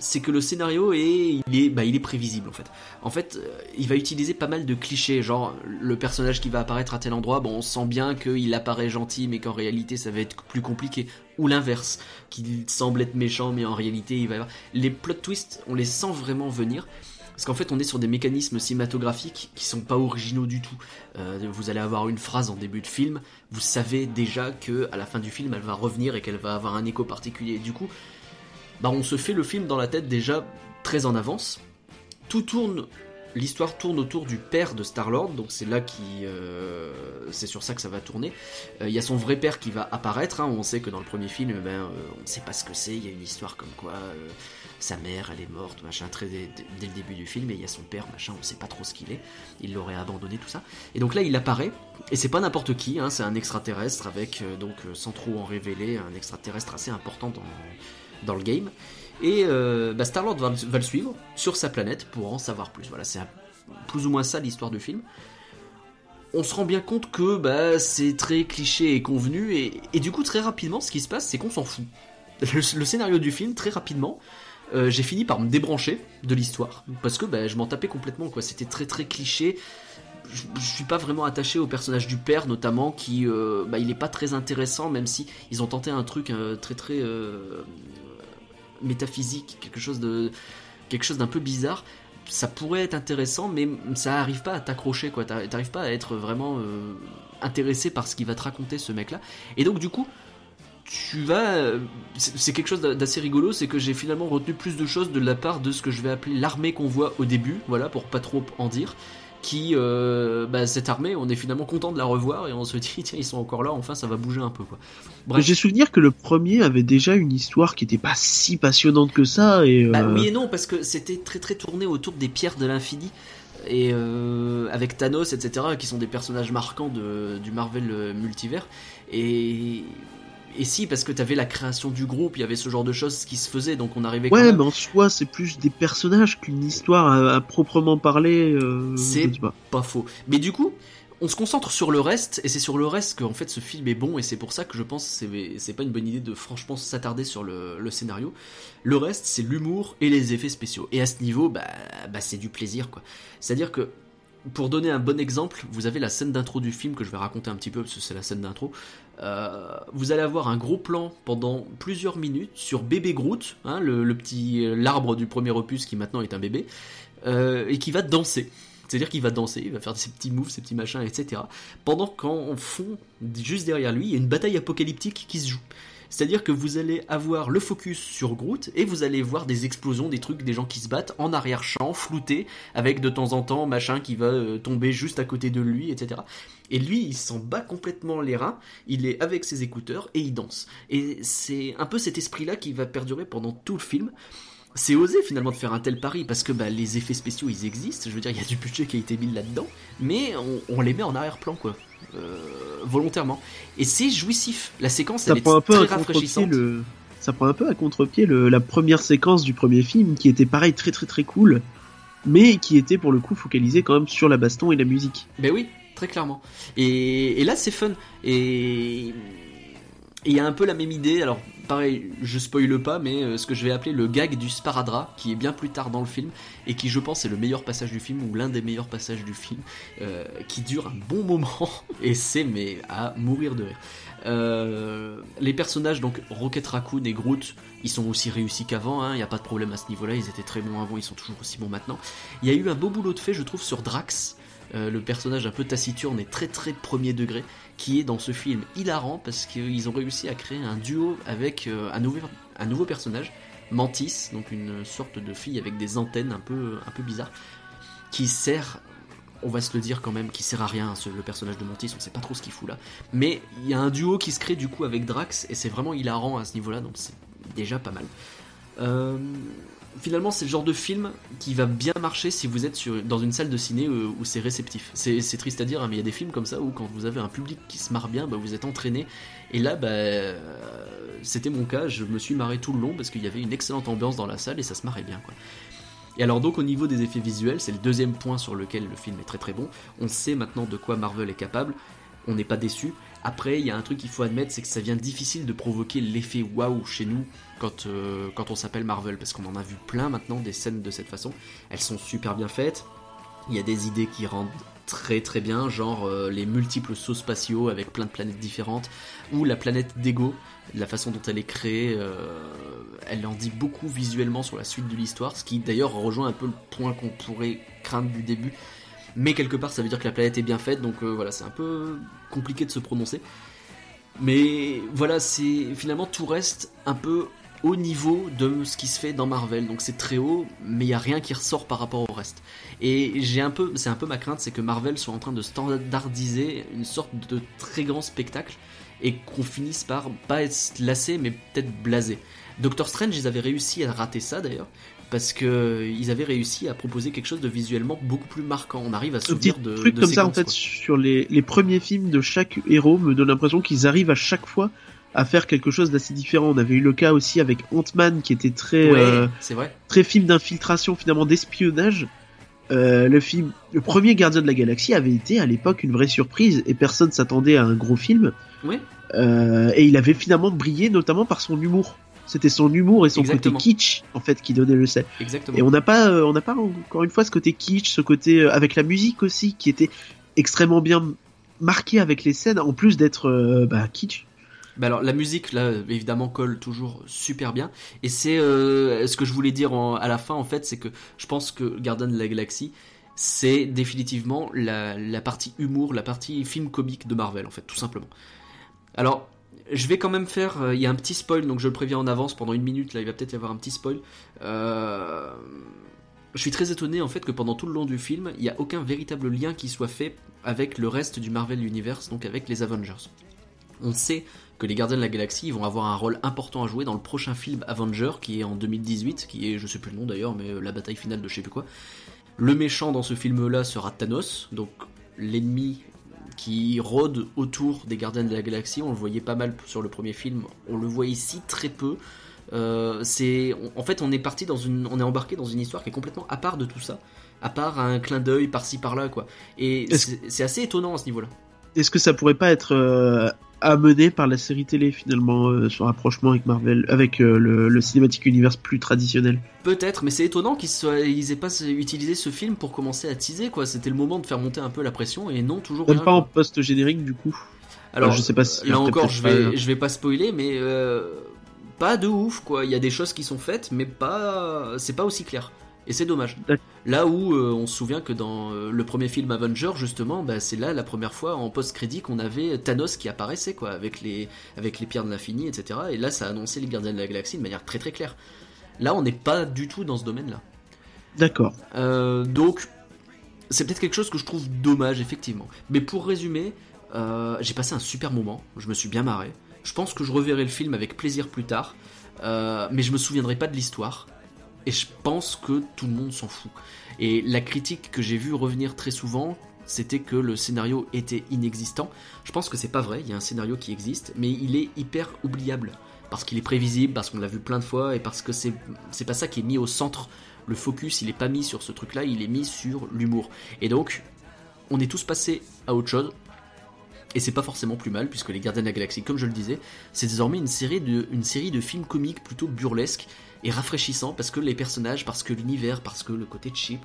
c'est que le scénario est, il est, bah, il est prévisible en fait. En fait, euh, il va utiliser pas mal de clichés, genre le personnage qui va apparaître à tel endroit, bon, on sent bien qu'il apparaît gentil, mais qu'en réalité ça va être plus compliqué. Ou l'inverse, qu'il semble être méchant, mais en réalité il va y avoir. Les plot twists, on les sent vraiment venir. Parce qu'en fait, on est sur des mécanismes cinématographiques qui sont pas originaux du tout. Euh, vous allez avoir une phrase en début de film, vous savez déjà que à la fin du film, elle va revenir et qu'elle va avoir un écho particulier. Du coup, bah on se fait le film dans la tête déjà très en avance. Tout tourne, l'histoire tourne autour du père de Star-Lord, donc c'est là qui, euh, c'est sur ça que ça va tourner. Euh, il y a son vrai père qui va apparaître. Hein. on sait que dans le premier film, ben, euh, on ne sait pas ce que c'est. Il y a une histoire comme quoi sa mère, elle est morte, machin, très dès, le début du film. Et il y a son père, machin, on sait pas trop ce qu'il est. Il l'aurait abandonné, tout ça. Et donc là, il apparaît. Et c'est pas n'importe qui. Hein. c'est un extraterrestre avec donc sans trop en révéler, un extraterrestre assez important dans dans le game. Et euh, bah, Star-Lord va, le suivre sur sa planète pour en savoir plus. Voilà, c'est plus ou moins ça l'histoire du film. On se rend bien compte que bah, c'est très cliché et convenu, et, du coup, très rapidement, ce qui se passe, c'est qu'on s'en fout. Le, scénario du film, très rapidement, euh, j'ai fini par me débrancher de l'histoire, parce que bah, je m'en tapais complètement, quoi. C'était très très cliché. Je, suis pas vraiment attaché au personnage du père, notamment, qui, euh, bah, il est pas très intéressant, même si ils ont tenté un truc très très métaphysique, quelque chose de quelque chose d'un peu bizarre. Ça pourrait être intéressant, mais ça arrive pas à t'accrocher, quoi. T'arrives pas à être vraiment euh, intéressé par ce qu'il va te raconter, ce mec-là. Et donc, du coup, tu vas. C'est quelque chose d'assez rigolo, c'est que j'ai finalement retenu plus de choses de la part de ce que je vais appeler l'armée qu'on voit au début, voilà, pour pas trop en dire qui, euh, bah, cette armée, on est finalement content de la revoir et on se dit, tiens, ils sont encore là, enfin, ça va bouger un peu, quoi. J'ai souvenir que le premier avait déjà une histoire qui était pas si passionnante que ça. Et, bah, euh, oui et non, parce que c'était très très tourné autour des pierres de l'infini. Et euh, avec Thanos, etc., qui sont des personnages marquants de, du Marvel multivers. Et et si, parce que t'avais la création du groupe, il y avait ce genre de choses qui se faisaient, donc on arrivait. Ouais, mais en soi, c'est plus des personnages qu'une histoire à, proprement parler. Euh, c'est pas. faux. Mais du coup, on se concentre sur le reste, et c'est sur le reste que en fait ce film est bon, et c'est pour ça que je pense que c'est pas une bonne idée de franchement s'attarder sur le, scénario. Le reste, c'est l'humour et les effets spéciaux. Et à ce niveau, bah, bah c'est du plaisir, quoi. C'est-à-dire que pour donner un bon exemple, vous avez la scène d'intro du film que je vais raconter un petit peu parce que c'est la scène d'intro. Euh, vous allez avoir un gros plan pendant plusieurs minutes sur bébé Groot, hein, le, petit l'arbre du premier opus qui maintenant est un bébé, euh, et qui va danser. C'est-à-dire qu'il va danser, il va faire ses petits moves, ses petits machins, etc. Pendant qu'en fond, juste derrière lui, il y a une bataille apocalyptique qui se joue. C'est-à-dire que vous allez avoir le focus sur Groot et vous allez voir des explosions, des trucs, des gens qui se battent en arrière-champ, floutés, avec de temps en temps machin qui va euh, tomber juste à côté de lui, etc. Et lui, il s'en bat complètement les reins, il est avec ses écouteurs et il danse. Et c'est un peu cet esprit-là qui va perdurer pendant tout le film c'est osé finalement de faire un tel pari parce que bah, les effets spéciaux ils existent, je veux dire il y a du budget qui a été mis là-dedans, mais on, les met en arrière-plan quoi, euh, volontairement. Et c'est jouissif, la séquence elle est très rafraîchissante. Ça prend un peu à contre-pied la première séquence du premier film qui était pareil très très très cool, mais qui était pour le coup focalisée quand même sur la baston et la musique. Ben oui, très clairement. Et, et là c'est fun. Et il y a un peu la même idée, alors pareil, je spoile pas, mais euh, ce que je vais appeler le gag du sparadrap, qui est bien plus tard dans le film, et qui je pense est le meilleur passage du film, ou l'un des meilleurs passages du film, euh, qui dure un bon moment, et c'est mais à mourir de rire. Euh, les personnages, donc Rocket Raccoon et Groot, ils sont aussi réussis qu'avant, il hein, n'y a pas de problème à ce niveau-là, ils étaient très bons avant, ils sont toujours aussi bons maintenant. Il y a eu un beau boulot de fait, je trouve, sur Drax, le personnage un peu taciturne et très très premier degré, qui est dans ce film hilarant parce qu'ils ont réussi à créer un duo avec euh, un, nouveau, personnage, Mantis, donc une sorte de fille avec des antennes un peu, un peu bizarres. qui sert on va se le dire quand même, qui sert à rien, le personnage de Mantis, on sait pas trop ce qu'il fout là. Mais il y a un duo qui se crée du coup avec Drax, et c'est vraiment hilarant à ce niveau-là, donc c'est déjà pas mal. Euh, finalement, c'est le genre de film qui va bien marcher si vous êtes sur, dans une salle de ciné où, c'est réceptif. C'est triste à dire, hein, mais il y a des films comme ça où quand vous avez un public qui se marre bien, bah, vous êtes entraîné. Et là, bah, c'était mon cas, je me suis marré tout le long parce qu'il y avait une excellente ambiance dans la salle et ça se marrait bien. Et alors donc au niveau des effets visuels, c'est le deuxième point sur lequel le film est très très bon. On sait maintenant de quoi Marvel est capable, on n'est pas déçu. Après, il y a un truc qu'il faut admettre, c'est que ça vient difficile de provoquer l'effet waouh chez nous quand, euh, quand on s'appelle Marvel, parce qu'on en a vu plein maintenant des scènes de cette façon. Elles sont super bien faites. Il y a des idées qui rendent très très bien, genre euh, les multiples sauts spatiaux avec plein de planètes différentes, ou la planète d'Ego, la façon dont elle est créée, euh, elle en dit beaucoup visuellement sur la suite de l'histoire, ce qui d'ailleurs rejoint un peu le point qu'on pourrait craindre du début. Mais quelque part, ça veut dire que la planète est bien faite, donc voilà, c'est un peu compliqué de se prononcer. Mais voilà, c'est finalement tout reste un peu au niveau de ce qui se fait dans Marvel. Donc c'est très haut, mais il n'y a rien qui ressort par rapport au reste. Et j'ai un peu, c'est un peu ma crainte, c'est que Marvel soit en train de standardiser une sorte de très grand spectacle et qu'on finisse par pas être lassé, mais peut-être blasé. Doctor Strange, ils avaient réussi à rater ça d'ailleurs, parce que ils avaient réussi à proposer quelque chose de visuellement beaucoup plus marquant. On arrive à se souvenir de trucs comme ça en fait sur les, les, premiers films de chaque héros me donne l'impression qu'ils arrivent à chaque fois à faire quelque chose d'assez différent. On avait eu le cas aussi avec Ant-Man qui était très euh, vrai. très film d'infiltration finalement d'espionnage. Euh, le film, le premier Gardien de la Galaxie avait été à l'époque une vraie surprise et personne s'attendait à un gros film. Oui. Euh, et il avait finalement brillé notamment par son humour. C'était son humour et son côté kitsch en fait qui donnait le sel. Exactement. Et on n'a pas, euh, on n'a pas encore une fois ce côté kitsch, ce côté euh, avec la musique aussi qui était extrêmement bien marqué avec les scènes en plus d'être bah, kitsch. Bah alors la musique là évidemment colle toujours super bien et c'est ce que je voulais dire à la fin en fait c'est que je pense que Garden de la Galaxie c'est définitivement la, la, partie humour, la partie film comique de Marvel en fait tout simplement. Alors je vais quand même faire. Euh, il y a un petit spoil, donc je le préviens en avance pendant une minute. Là, il va peut-être y avoir un petit spoil. Euh, je suis très étonné en fait que pendant tout le long du film, il n'y a aucun véritable lien qui soit fait avec le reste du Marvel Universe, donc avec les Avengers. On sait que les Gardiens de la Galaxie vont avoir un rôle important à jouer dans le prochain film Avenger qui est en 2018, qui est, je sais plus le nom d'ailleurs, mais euh, la bataille finale de je sais plus quoi. Le méchant dans ce film-là sera Thanos, donc l'ennemi qui rôde autour des Gardiens de la Galaxie. On le voyait pas mal sur le premier film, on le voit ici très peu. Euh, c'est, en fait, on est parti dans une, on est embarqué dans une histoire qui est complètement à part de tout ça, à part un clin d'œil par-ci par-là, quoi. Et c'est assez étonnant à ce niveau-là. Est-ce que ça pourrait pas être euh, amené par la série télé finalement euh, son rapprochement avec Marvel, avec euh, le, le cinématique univers plus traditionnel. Peut-être, mais c'est étonnant qu'ils ils aient pas utilisé ce film pour commencer à teaser quoi. C'était le moment de faire monter un peu la pression et non toujours. Même pas en post générique du coup. Alors je sais pas si là encore je vais je vais pas spoiler mais euh, pas de ouf quoi. Il y a des choses qui sont faites mais pas c'est pas aussi clair. Et c'est dommage. Là où euh, on se souvient que dans euh, le premier film Avenger, justement, bah, c'est là la première fois en post-crédit qu'on avait Thanos qui apparaissait, quoi, avec les, avec les pierres de l'infini, etc. Et là, ça annonçait les gardiens de la galaxie de manière très très claire. Là, on n'est pas du tout dans ce domaine-là. D'accord. Euh, donc, c'est peut-être quelque chose que je trouve dommage, effectivement. Mais pour résumer, j'ai passé un super moment, je me suis bien marré. Je pense que je reverrai le film avec plaisir plus tard, mais je me souviendrai pas de l'histoire. Et je pense que tout le monde s'en fout. Et la critique que j'ai vue revenir très souvent, c'était que le scénario était inexistant. Je pense que c'est pas vrai, il y a un scénario qui existe, mais il est hyper oubliable. Parce qu'il est prévisible, parce qu'on l'a vu plein de fois, et parce que c'est, pas ça qui est mis au centre. Le focus, il est pas mis sur ce truc-là, il est mis sur l'humour. Et donc, on est tous passés à autre chose. Et c'est pas forcément plus mal, puisque Les Gardiens de la Galaxie, comme je le disais, c'est désormais une série de, une série de films comiques plutôt burlesques et rafraîchissants, parce que les personnages, parce que l'univers, parce que le côté cheap.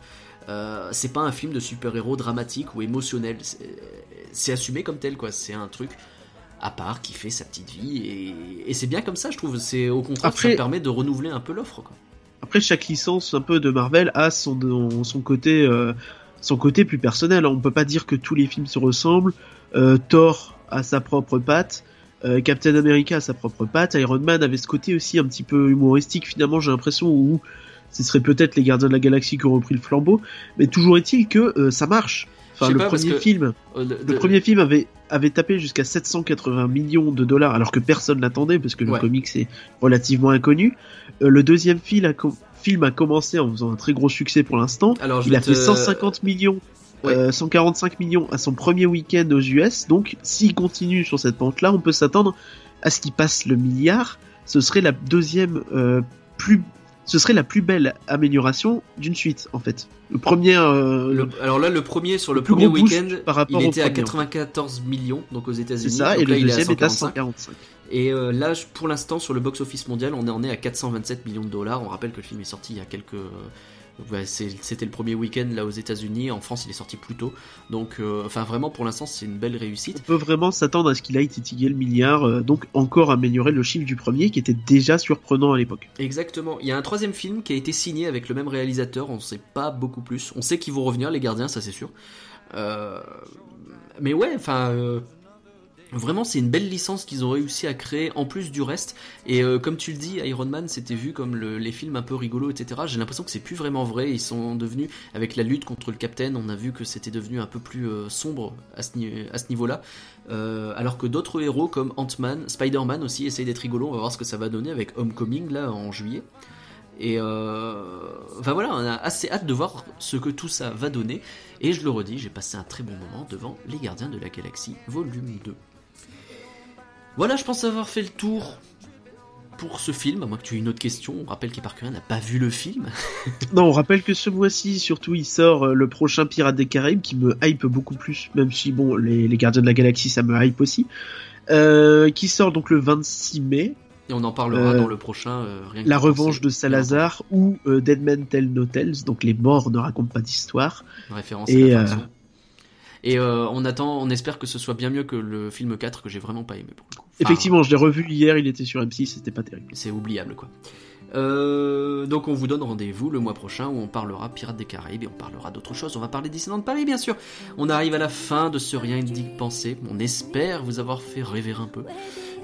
Euh, c'est pas un film de super-héros dramatique ou émotionnel. C'est assumé comme tel, quoi. C'est un truc à part qui fait sa petite vie. Et, c'est bien comme ça, je trouve. C'est au contraire, Après... ça permet de renouveler un peu l'offre, quoi. Après, chaque licence un peu de Marvel a son, son côté. Euh, son côté plus personnel. On peut pas dire que tous les films se ressemblent. Euh, Thor a sa propre patte, euh, Captain America a sa propre patte, Iron Man avait ce côté aussi un petit peu humoristique finalement j'ai l'impression où ce serait peut-être les Gardiens de la Galaxie qui ont repris le flambeau, mais toujours est-il que ça marche. Enfin, le premier film, le, premier film avait avait tapé jusqu'à 780 millions de dollars alors que personne l'attendait parce que le comics est relativement inconnu. le deuxième film a, film a commencé en faisant un très gros succès pour l'instant. Il a fait 150 millions 145 euh, millions à son premier week-end aux US. Donc, s'il continue sur cette pente-là, on peut s'attendre à ce qu'il passe le milliard. Ce serait la deuxième euh, plus ce serait la plus belle amélioration d'une suite en fait. Le premier. Euh, alors là, le premier sur le, premier week-end, il était à 94 millions donc aux États-Unis. C'est ça, et le deuxième est à 145. Et là, pour l'instant, sur le box-office mondial, on est, est à 427 millions de dollars. On rappelle que le film est sorti il y a quelques c'était le premier week-end là aux États-Unis. En France, il est sorti plus tôt. Donc, euh, enfin, vraiment, pour l'instant, c'est une belle réussite. On peut vraiment s'attendre à ce qu'il aille titiller le milliard, euh, donc encore améliorer le chiffre du premier qui était déjà surprenant à l'époque. Exactement. Il y a un troisième film qui a été signé avec le même réalisateur. On ne sait pas beaucoup plus. On sait qu'ils vont revenir, les gardiens, ça c'est sûr. Euh, mais ouais, enfin, Vraiment, c'est une belle licence qu'ils ont réussi à créer en plus du reste. Et euh, comme tu le dis, Iron Man, c'était vu comme les films un peu rigolos, etc. J'ai l'impression que c'est plus vraiment vrai. Ils sont devenus, avec la lutte contre le Captain, on a vu que c'était devenu un peu plus euh, sombre à ce, niveau-là. Euh, alors que d'autres héros comme Ant-Man, Spider-Man aussi essayent d'être rigolos. On va voir ce que ça va donner avec Homecoming là en juillet. Et enfin voilà, on a assez hâte de voir ce que tout ça va donner. Et je le redis, j'ai passé un très bon moment devant Les Gardiens de la Galaxie, volume 2. Voilà, je pense avoir fait le tour pour ce film, à moins que tu aies une autre question. On rappelle qu'Eparcurien n'a pas vu le film. non, on rappelle que ce mois-ci, surtout, il sort euh, le prochain Pirate des Caraïbes qui me hype beaucoup plus, même si, bon, les, Gardiens de la Galaxie, ça me hype aussi. Euh, qui sort donc le 26 mai. Et on en parlera euh, dans le prochain. la revanche de Salazar ou Dead Men Tell No Tales, donc les morts ne racontent pas d'histoire. Référence et, à la et on attend, on espère que ce soit bien mieux que le film 4 que j'ai vraiment pas aimé pour le coup. Effectivement, je l'ai revu hier, il était sur M6, c'était pas terrible. C'est oubliable quoi. Euh, donc on vous donne rendez-vous le mois prochain où on parlera Pirates des Caraïbes et on parlera d'autres choses. On va parler Disneyland Paris bien sûr. On arrive à la fin de ce Rien dit penser. On espère vous avoir fait rêver un peu.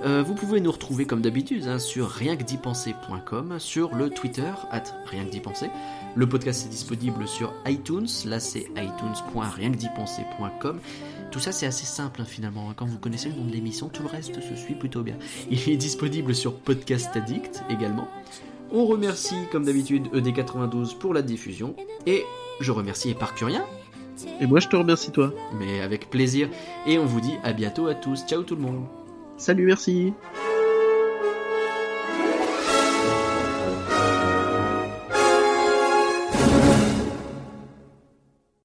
Euh, vous pouvez nous retrouver comme d'habitude hein, sur rienquedipenser.com, sur le Twitter, at rienquedipenser. Le podcast est disponible sur iTunes, là c'est itunes.rienquedipenser.com. Tout ça c'est assez simple hein, finalement, hein. quand vous connaissez le nom de l'émission, tout le reste se suit plutôt bien. Il est disponible sur Podcast Addict également. On remercie comme d'habitude ED92 pour la diffusion et je remercie Eparcurien. Et moi je te remercie toi. Mais avec plaisir et on vous dit à bientôt à tous. Ciao tout le monde. Salut, merci.